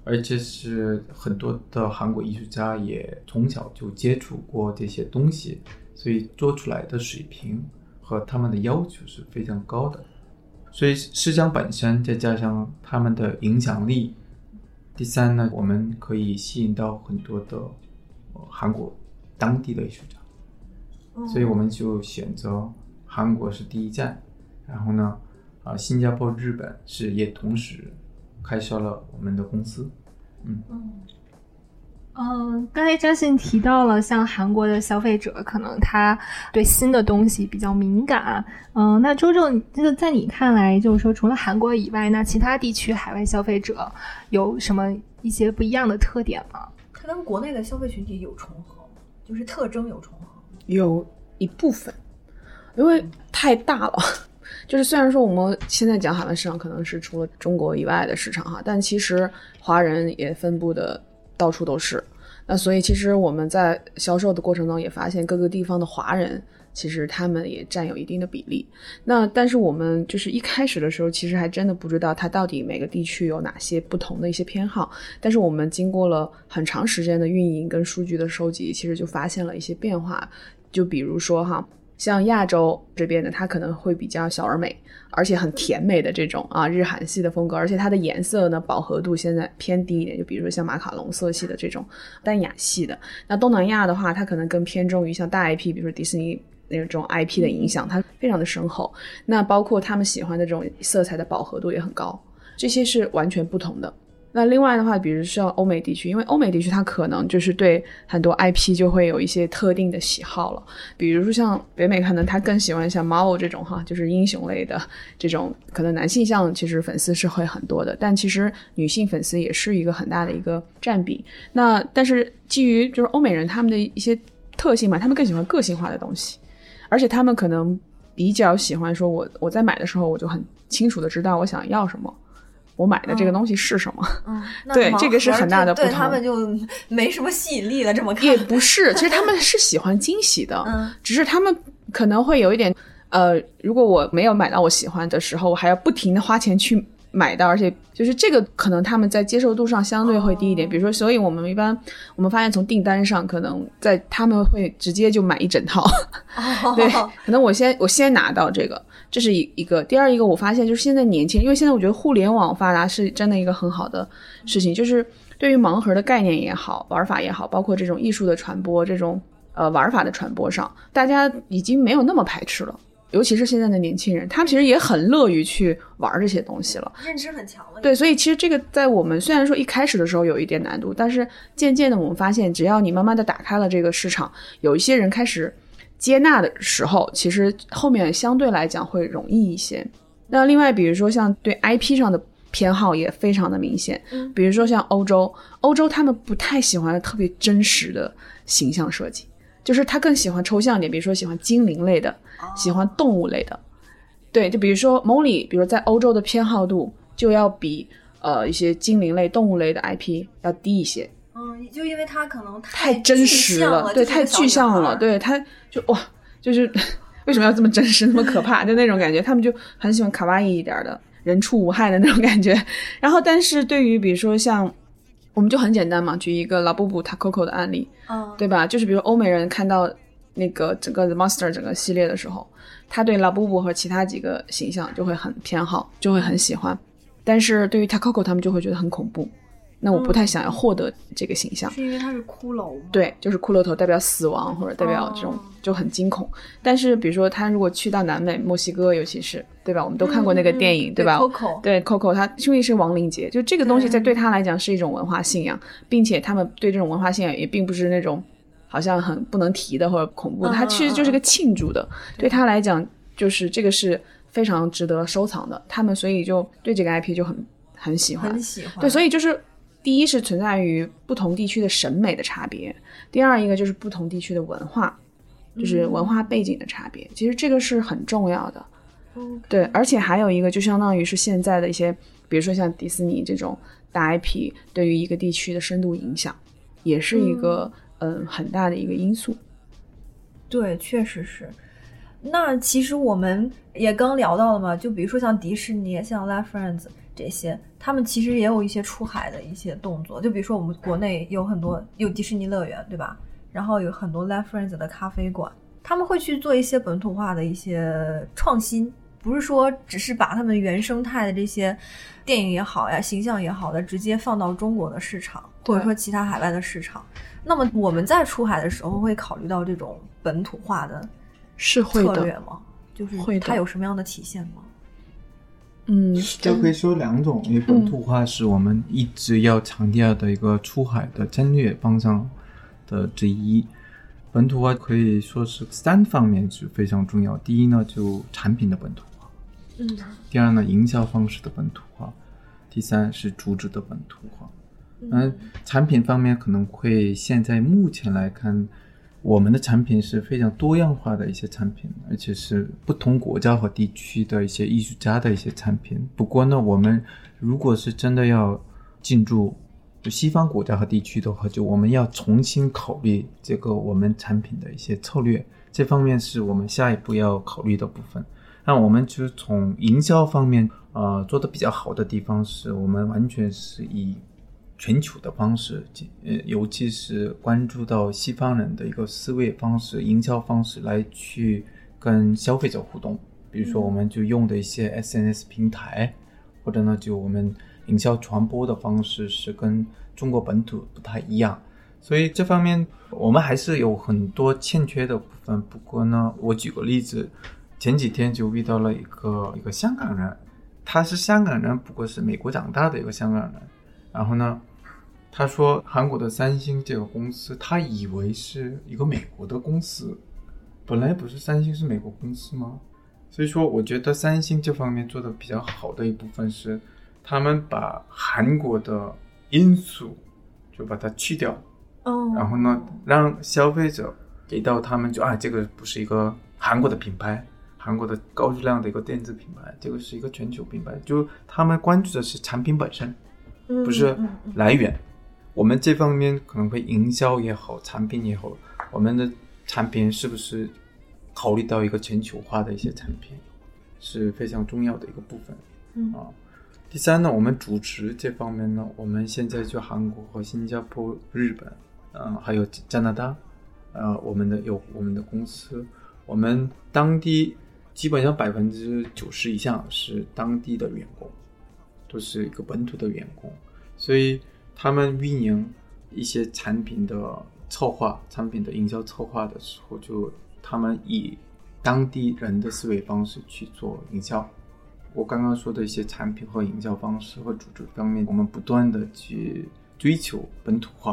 而且是很多的韩国艺术家也从小就接触过这些东西，所以做出来的水平和他们的要求是非常高的，所以市场本身再加上他们的影响力，第三呢，我们可以吸引到很多的、呃韩国当地的艺术家。嗯所以我们就选择韩国是第一站，然后呢，啊、新加坡、日本是也同时开设了我们的公司。嗯嗯，刚才张信提到了，像韩国的消费者，可能他对新的东西比较敏感。嗯，那周正，这个在你看来，就是说，除了韩国以外，那其他地区海外消费者有什么一些不一样的特点吗？它跟国内的消费群体有重合吗，就是特征有重合。有一部分，因为太大了。就是虽然说我们现在讲海外市场可能是除了中国以外的市场哈，但其实华人也分布的到处都是。那所以其实我们在销售的过程中也发现各个地方的华人。其实他们也占有一定的比例，那但是我们就是一开始的时候，其实还真的不知道它到底每个地区有哪些不同的一些偏好。但是我们经过了很长时间的运营跟数据的收集，其实就发现了一些变化。就比如说哈，像亚洲这边的，它可能会比较小而美，而且很甜美的这种啊日韩系的风格，而且它的颜色呢饱和度现在偏低一点，就比如说像马卡龙色系的这种淡雅系的。那东南亚的话，它可能更偏重于像大 IP，比如说迪士尼。那种 IP 的影响，它非常的深厚。那包括他们喜欢的这种色彩的饱和度也很高，这些是完全不同的。那另外的话，比如像欧美地区，因为欧美地区它可能就是对很多 IP 就会有一些特定的喜好了，比如说像北美，可能他更喜欢像 Marvel 这种哈，就是英雄类的这种，可能男性向其实粉丝是会很多的，但其实女性粉丝也是一个很大的一个占比。那但是基于就是欧美人他们的一些特性嘛，他们更喜欢个性化的东西，而且他们可能比较喜欢说我我在买的时候我就很清楚的知道我想要什么，我买的这个东西是什么。嗯，那对这个是很大的不同对他们就没什么吸引力了。这么看也不是，其实他们是喜欢惊喜的，嗯只是他们可能会有一点，呃，如果我没有买到我喜欢的时候，我还要不停的花钱去买到，而且就是这个可能他们在接受度上相对会低一点。比如说，所以我们一般我们发现从订单上，可能在他们会直接就买一整套，哦 对，可能我先我先拿到这个，这是一一个。第二一个，我发现就是现在年轻人，因为现在我觉得互联网发达是真的一个很好的事情，就是对于盲盒的概念也好，玩法也好，包括这种艺术的传播，这种呃玩法的传播上，大家已经没有那么排斥了。尤其是现在的年轻人，他们其实也很乐于去玩这些东西了。认知很强了。对，所以其实这个在我们虽然说一开始的时候有一点难度，但是渐渐的我们发现，只要你慢慢的打开了这个市场，有一些人开始接纳的时候，其实后面相对来讲会容易一些。那另外，比如说像对 IP 上的偏好也非常的明显，嗯比如说像欧洲，欧洲他们不太喜欢特别真实的形象设计，就是他更喜欢抽象一点，比如说喜欢精灵类的，喜欢动物类的。对，就比如说 Molly，比如在欧洲的偏好度就要比呃一些精灵类、动物类的 IP 要低一些，嗯，就因为他可能太具真实了，对，太具象了，对，他就哇，就是 为什么要这么真实，那么可怕，就那种感觉，他们就很喜欢卡哇伊一点的，人畜无害的那种感觉。然后，但是对于比如说像我们就很简单嘛，举一个拉布布他 Coco 的案例，嗯，对吧？就是比如欧美人看到那个整个 The Monster 整个系列的时候，他对拉布布和其他几个形象就会很偏好，就会很喜欢。但是对于他 Coco 他们就会觉得很恐怖，那我不太想要获得这个形象。是因为它是骷髅吗？对，就是骷髅头代表死亡或者代表这种、哦就很惊恐。但是比如说他如果去到南美、墨西哥，尤其是对吧？我们都看过那个电影，对吧？嗯 Coco，对 Coco，他因为是亡灵节，就这个东西在对他来讲是一种文化信仰，并且他们对这种文化信仰也并不是那种好像很不能提的或者恐怖它其实就是个庆祝的。对他来讲，就是这个是非常值得收藏的。他们所以就对这个 IP 就很很喜欢，很喜欢。对，所以就是第一是存在于不同地区的审美的差别，第二一个就是不同地区的文化，就是文化背景的差别。其实这个是很重要的。对，而且还有一个，就相当于是现在的一些，比如说像迪士尼这种大 IP 对于一个地区的深度影响，也是一个嗯很大的一个因素。对，确实是。那其实我们也刚聊到了嘛，就比如说像迪士尼、像 La Friends 这些，他们其实也有一些出海的一些动作。就比如说我们国内有很多有迪士尼乐园，对吧？然后有很多 La Friends 的咖啡馆，他们会去做一些本土化的一些创新，不是说只是把他们原生态的这些电影也好呀、形象也好的直接放到中国的市场，或者说其他海外的市场。那么我们在出海的时候会考虑到这种本土化的是会策略的，吗？就是会它有什么样的体现吗？嗯，这可以说两种，因为本土化是我们一直要强调的一个出海的战略方向的之一。本土化可以说是三方面是非常重要。第一呢，就产品的本土化；嗯第二呢，营销方式的本土化；第三是主旨的本土化。嗯，产品方面可能会现在目前来看，我们的产品是非常多样化的一些产品，而且是不同国家和地区的一些艺术家的一些产品。不过呢，我们如果是真的要进驻西方国家和地区的话，就我们要重新考虑这个我们产品的一些策略，这方面是我们下一步要考虑的部分。那我们就从营销方面，呃，做的比较好的地方是我们完全是以全球的方式，呃，尤其是关注到西方人的一个思维方式、营销方式来去跟消费者互动。比如说，我们就用的一些 SNS 平台，或者呢，就我们营销传播的方式是跟中国本土不太一样。所以这方面我们还是有很多欠缺的部分。不过呢，我举个例子，前几天就遇到了一个一个香港人，他是香港人，不过是美国长大的一个香港人。然后呢，他说韩国的三星这个公司，他以为是一个美国的公司，本来不是三星是美国公司吗？所以说，我觉得三星这方面做的比较好的一部分是，他们把韩国的因素就把它去掉，哦，然后呢，让消费者给到他们就啊，这个不是一个韩国的品牌，韩国的高质量的一个电子品牌，这个是一个全球品牌，就他们关注的是产品本身，嗯不是嗯嗯来源。我们这方面可能会营销也好，产品也好，我们的产品是不是考虑到一个全球化的一些产品，是非常重要的一个部分。嗯啊。第三呢，我们主持这方面呢，我们现在去韩国和新加坡、日本，呃，还有加拿大，呃，我们的有我们的公司，我们当地基本上百分之九十以上是当地的员工，都是一个本土的员工，所以他们运营一些产品的策划、产品的营销策划的时候，就他们以当地人的思维方式去做营销。我刚刚说的一些产品和营销方式和组织方面，我们不断的去追求本土化，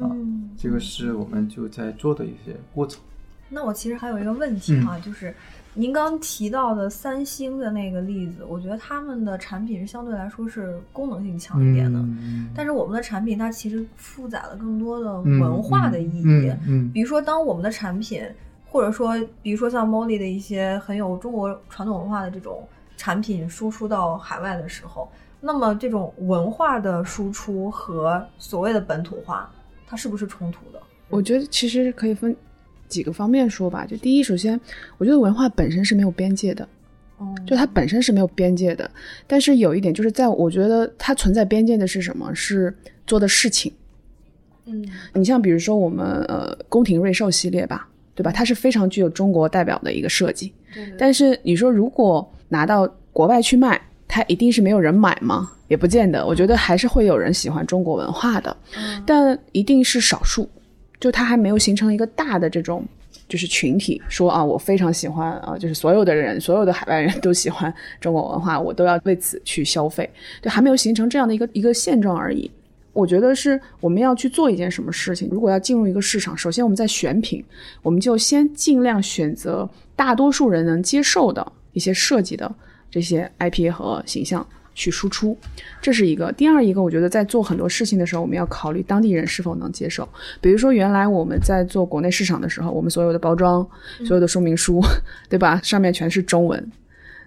啊，嗯，这个是我们就在做的一些过程。那我其实还有一个问题哈，就是您刚提到的三星的那个例子，我觉得他们的产品是相对来说是功能性强一点的，嗯但是我们的产品它其实负载了更多的嗯文化的意义。嗯嗯比如说，当我们的产品，或者说，比如说像 Molly 的一些很有中国传统文化的这种产品输出到海外的时候，那么这种文化的输出和所谓的本土化，它是不是冲突的？我觉得其实可以分几个方面说吧。就第一，首先，我觉得文化本身是没有边界的，哦，就它本身是没有边界的。但是有一点，就是在我觉得它存在边界的是什么？是做的事情。嗯你像比如说我们呃宫廷瑞兽系列吧，对吧？它是非常具有中国代表的一个设计。对对但是你说如果拿到国外去卖，它一定是没有人买吗？也不见得。我觉得还是会有人喜欢中国文化的，嗯但一定是少数，就它还没有形成一个大的这种。就是群体说啊，我非常喜欢啊，就是所有的人，所有的海外人都喜欢中国文化，我都要为此去消费，就还没有形成这样的一个 一个现状而已。我觉得是我们要去做一件什么事情。如果要进入一个市场，首先我们在选品，我们就先尽量选择大多数人能接受的一些设计的这些 IP 和形象去输出，这是一个。第二一个，我觉得在做很多事情的时候，我们要考虑当地人是否能接受。比如说，原来我们在做国内市场的时候，我们所有的包装、所有的说明书，对吧？上面全是中文。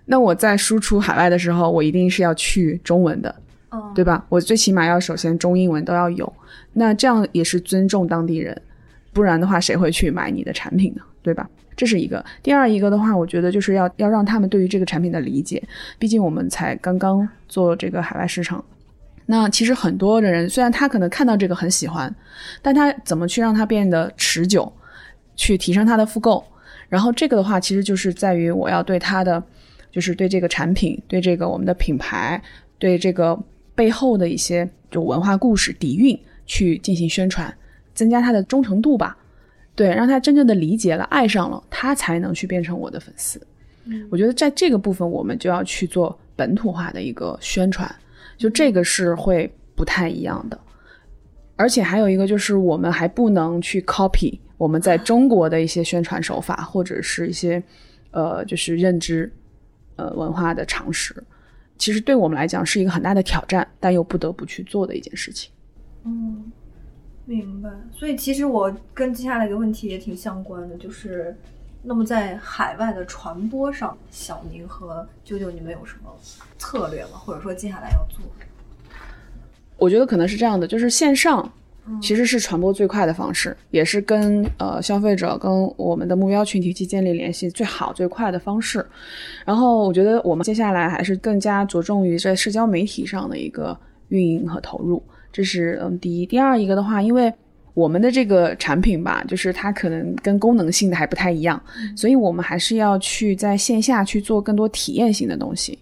那我在输出海外的时候，我一定是要去中文的。嗯，对吧？我最起码要首先中英文都要有，那这样也是尊重当地人，不然的话谁会去买你的产品呢？对吧？这是一个。第二一个的话，我觉得就是要要让他们对于这个产品的理解，毕竟我们才刚刚做这个海外市场。那其实很多的人虽然他可能看到这个很喜欢，但他怎么去让它变得持久，去提升它的复购，然后这个的话，其实就是在于我要对它的，就是对这个产品，对这个我们的品牌，对这个背后的一些就文化故事底蕴去进行宣传，增加他的忠诚度吧。对，让他真正的理解了、爱上了，他才能去变成我的粉丝。我觉得在这个部分，我们就要去做本土化的一个宣传，就这个是会不太一样的。而且还有一个就是，我们还不能去 copy 我们在中国的一些宣传手法，或者是一些呃，就是认知呃文化的常识。其实对我们来讲是一个很大的挑战，但又不得不去做的一件事情。嗯，明白。所以其实我跟接下来一个问题也挺相关的，就是那么在海外的传播上，小宁和啾啾你们有什么策略吗？或者说接下来要做？我觉得可能是这样的，就是线上其实是传播最快的方式，也是跟呃消费者跟我们的目标群体去建立联系最好最快的方式。然后我觉得我们接下来还是更加着重于在社交媒体上的一个运营和投入，这是嗯第一。第二一个的话，因为我们的这个产品吧，就是它可能跟功能性的还不太一样，所以我们还是要去在线下去做更多体验性的东西。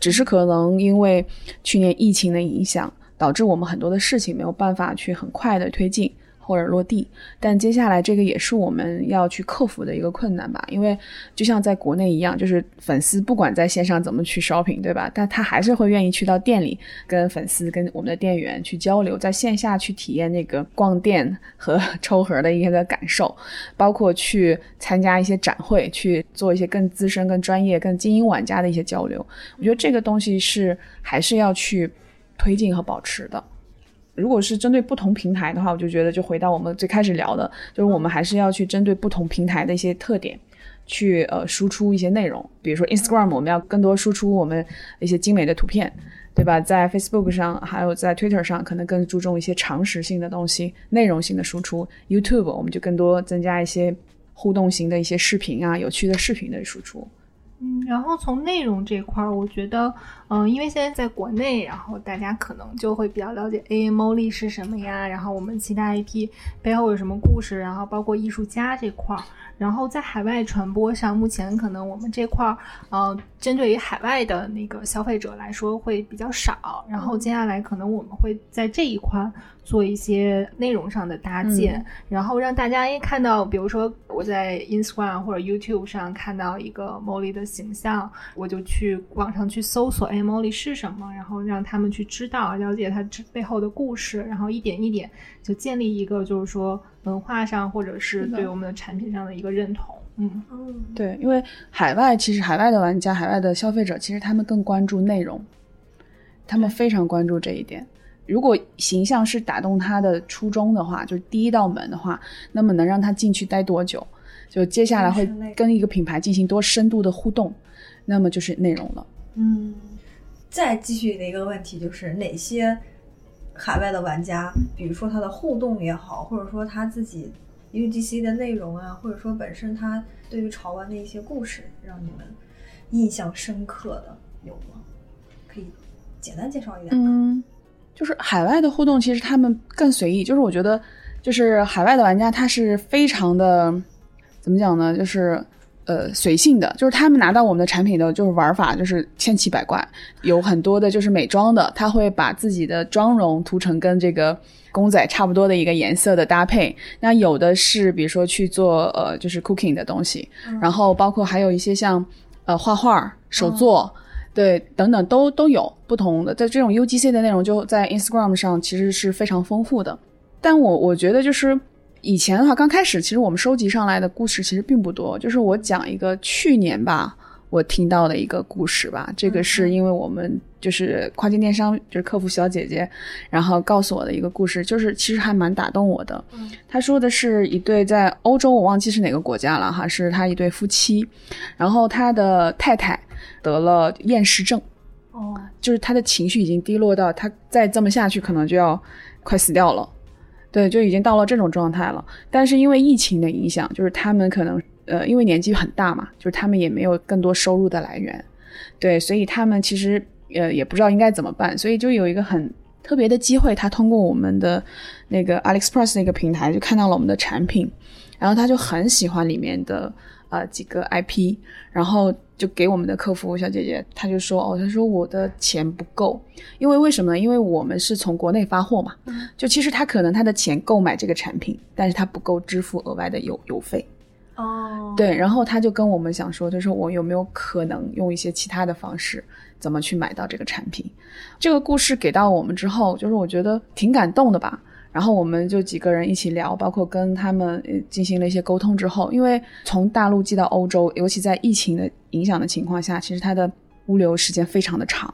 只是可能因为去年疫情的影响，导致我们很多的事情没有办法去很快的推进或者落地。但接下来这个也是我们要去克服的一个困难吧，因为就像在国内一样，就是粉丝不管在线上怎么去 shopping，对吧？但他还是会愿意去到店里跟粉丝、跟我们的店员去交流，在线下去体验那个逛店和 抽盒的一些个感受，包括去参加一些展会，去做一些更资深、更专业、更精英玩家的一些交流。我觉得这个东西是还是要去推进和保持的。如果是针对不同平台的话，我就觉得就回到我们最开始聊的，就是我们还是要去针对不同平台的一些特点，去呃输出一些内容。比如说 Instagram，我们要更多输出我们一些精美的图片，对吧？在 Facebook 上，还有在 Twitter 上，可能更注重一些常识性的东西、内容性的输出。YouTube 我们就更多增加一些互动型的一些视频啊，有趣的视频的输出。嗯，然后从内容这块儿，我觉得，嗯、因为现在在国内，然后大家可能就会比较了解 A M O 力是什么呀，然后我们其他 IP 背后有什么故事，然后包括艺术家这块儿。然后在海外传播上，目前可能我们这块儿，呃，针对于海外的那个消费者来说会比较少。然后接下来可能我们会在这一块做一些内容上的搭建，然后让大家一看到，比如说我在 Instagram 或者 YouTube 上看到一个 Molly 的形象，我就去网上去搜索，哎，Molly 是什么，然后让他们去知道、了解它背后的故事，然后一点一点就建立一个就是说文化上或者是对我们的产品上的一个认同。嗯嗯，对，因为海外其实海外的玩家、海外的消费者，其实他们更关注内容，他们非常关注这一点。如果形象是打动他的初衷的话，就是第一道门的话，那么能让他进去待多久？就接下来会跟一个品牌进行多深度的互动，那么就是内容了。嗯，再继续的一个问题就是哪些海外的玩家，比如说他的互动也好，或者说他自己 UGC 的内容啊，或者说本身他对于潮玩的一些故事，让你们印象深刻的有吗？可以简单介绍一点吗？嗯，就是海外的互动，其实他们更随意。就是我觉得，就是海外的玩家他是非常的，怎么讲呢？就是呃随性的，就是他们拿到我们的产品的就是玩法就是千奇百怪，有很多的就是美妆的，他会把自己的妆容涂成跟这个。公仔差不多的一个颜色的搭配，那有的是比如说去做呃就是 cooking 的东西，然后包括还有一些像呃画画、手作，对，等等都都有不同的。在这种 UGC 的内容就在 Instagram 上其实是非常丰富的。但我我觉得就是以前的话，刚开始其实我们收集上来的故事其实并不多。就是我讲一个去年吧，我听到的一个故事吧。这个是因为我们就是跨境电商就是客服小姐姐，然后告诉我的一个故事，就是其实还蛮打动我的。她说的是一对在欧洲，我忘记是哪个国家了哈，是他一对夫妻，然后他的太太得了厌食症。哦，就是他的情绪已经低落到他再这么下去可能就要快死掉了，对，就已经到了这种状态了。但是因为疫情的影响，就是他们可能呃，因为年纪很大嘛，就是他们也没有更多收入的来源，对，所以他们其实呃也不知道应该怎么办，所以就有一个很特别的机会，他通过我们的那个 AliExpress 那个平台就看到了我们的产品，然后他就很喜欢里面的呃几个 IP，然后就给我们的客服小姐姐，她就说哦，她说我的钱不够，因为为什么呢？因为我们是从国内发货嘛，就其实她可能她的钱购买这个产品，但是她不够支付额外的邮邮费。哦，对，然后他就跟我们想说，就是我有没有可能用一些其他的方式，怎么去买到这个产品？这个故事给到我们之后，就是我觉得挺感动的吧。然后我们就几个人一起聊，包括跟他们呃进行了一些沟通之后，因为从大陆寄到欧洲，尤其在疫情的影响的情况下，其实它的物流时间非常的长。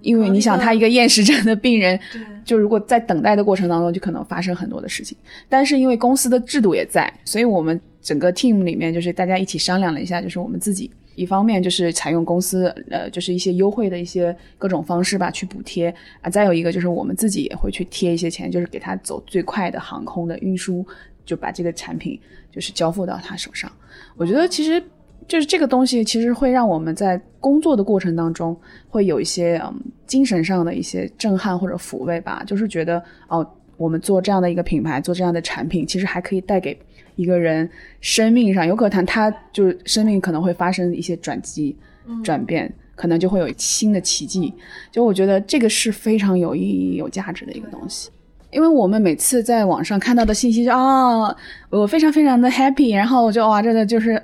因为你想，他一个厌食症的病人，就如果在等待的过程当中，就可能发生很多的事情。但是因为公司的制度也在，所以我们整个 team 里面就是大家一起商量了一下，就是我们自己一方面就是采用公司呃就是一些优惠的一些各种方式吧去补贴啊，再有一个就是我们自己也会去贴一些钱，就是给他走最快的航空的运输，就把这个产品就是交付到他手上。我觉得其实。就是这个东西，其实会让我们在工作的过程当中，会有一些嗯精神上的一些震撼或者抚慰吧。就是觉得哦，我们做这样的一个品牌，做这样的产品，其实还可以带给一个人生命上有可能他就是生命可能会发生一些转机、转变，可能就会有新的奇迹。就我觉得这个是非常有意义、有价值的一个东西。因为我们每次在网上看到的信息就啊、我非常非常的 happy，然后我就哇，真的就是。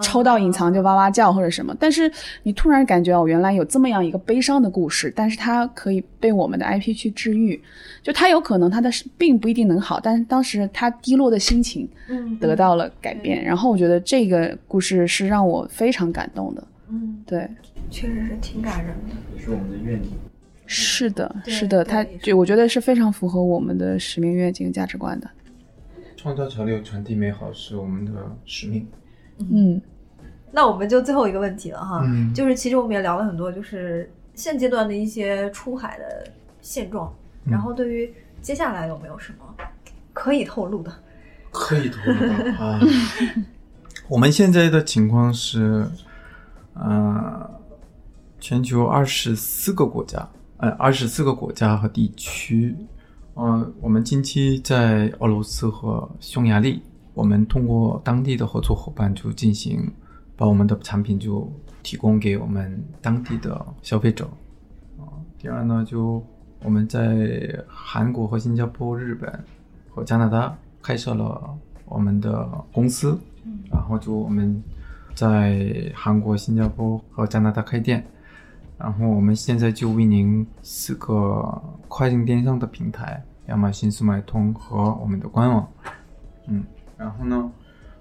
抽到隐藏就哇哇叫或者什么，但是你突然感觉哦，原来有这么样一个悲伤的故事，但是它可以被我们的 IP 去治愈，就它有可能它的病不一定能好，但是当时他低落的心情嗯，得到了改变，然后我觉得这个故事是让我非常感动的，嗯，对，确实是挺感人的。也是我们的愿景。是的，对是的，它对也是就我觉得是非常符合我们的使命愿景价值观的。创造潮流，传递美好是我们的使命。嗯，那我们就最后一个问题了哈，嗯。就是其实我们也聊了很多，就是现阶段的一些出海的现状，嗯。然后对于接下来有没有什么可以透露的？可以透露的啊。我们现在的情况是，呃，全球二十四个国家，呃，二十四个国家和地区，呃，我们近期在俄罗斯和匈牙利，我们通过当地的合作伙伴就进行把我们的产品就提供给我们当地的消费者。啊、第二呢，就我们在韩国和新加坡、日本和加拿大开设了我们的公司，然后就我们在韩国、新加坡和加拿大开店，然后我们现在就运营四个跨境电商的平台，亚马逊、速卖通和我们的官网，嗯，然后呢，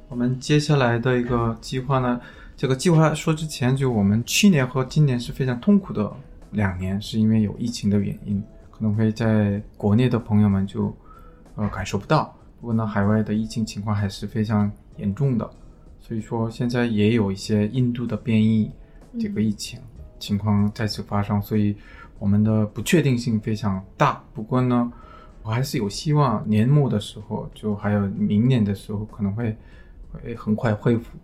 我们接下来的一个计划呢，这个计划说之前就我们去年和今年是非常痛苦的两年，是因为有疫情的原因，可能会在国内的朋友们就呃感受不到。不过呢，海外的疫情情况还是非常严重的，所以说现在也有一些印度的变异这个疫情情况再次发生，所以我们的不确定性非常大。不过呢，我还是有希望年末的时候，就还有明年的时候可能会会很快恢复。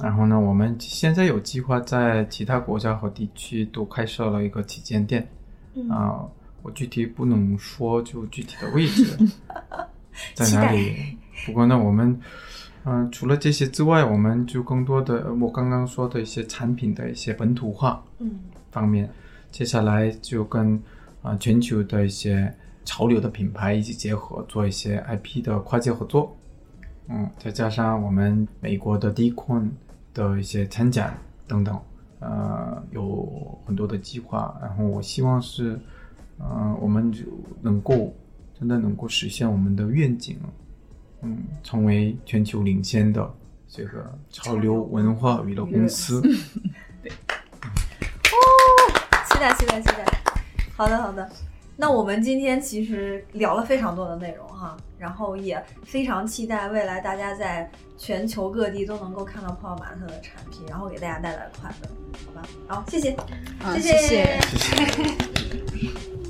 然后呢，我们现在有计划在其他国家和地区都开设了一个旗舰店，嗯啊、我具体不能说就具体的位置 在哪里。不过呢，我们嗯、除了这些之外，我们就更多的呃我刚刚说的一些产品的一些本土化嗯方面，接下来就跟啊、全球的一些潮流的品牌一起结合，做一些 IP 的跨界合作。嗯，再加上我们美国的 Dcon 的一些参展等等，呃，有很多的计划。然后我希望是，呃，我们就能够真的能够实现我们的愿景，嗯，成为全球领先的这个潮流文化娱乐公司。对，哦期待期待期待。好的好的，那我们今天其实聊了非常多的内容哈，然后也非常期待未来大家在全球各地都能够看到泡泡玛特的产品，然后给大家带来快乐，好吧？好，谢谢，谢谢谢谢谢谢。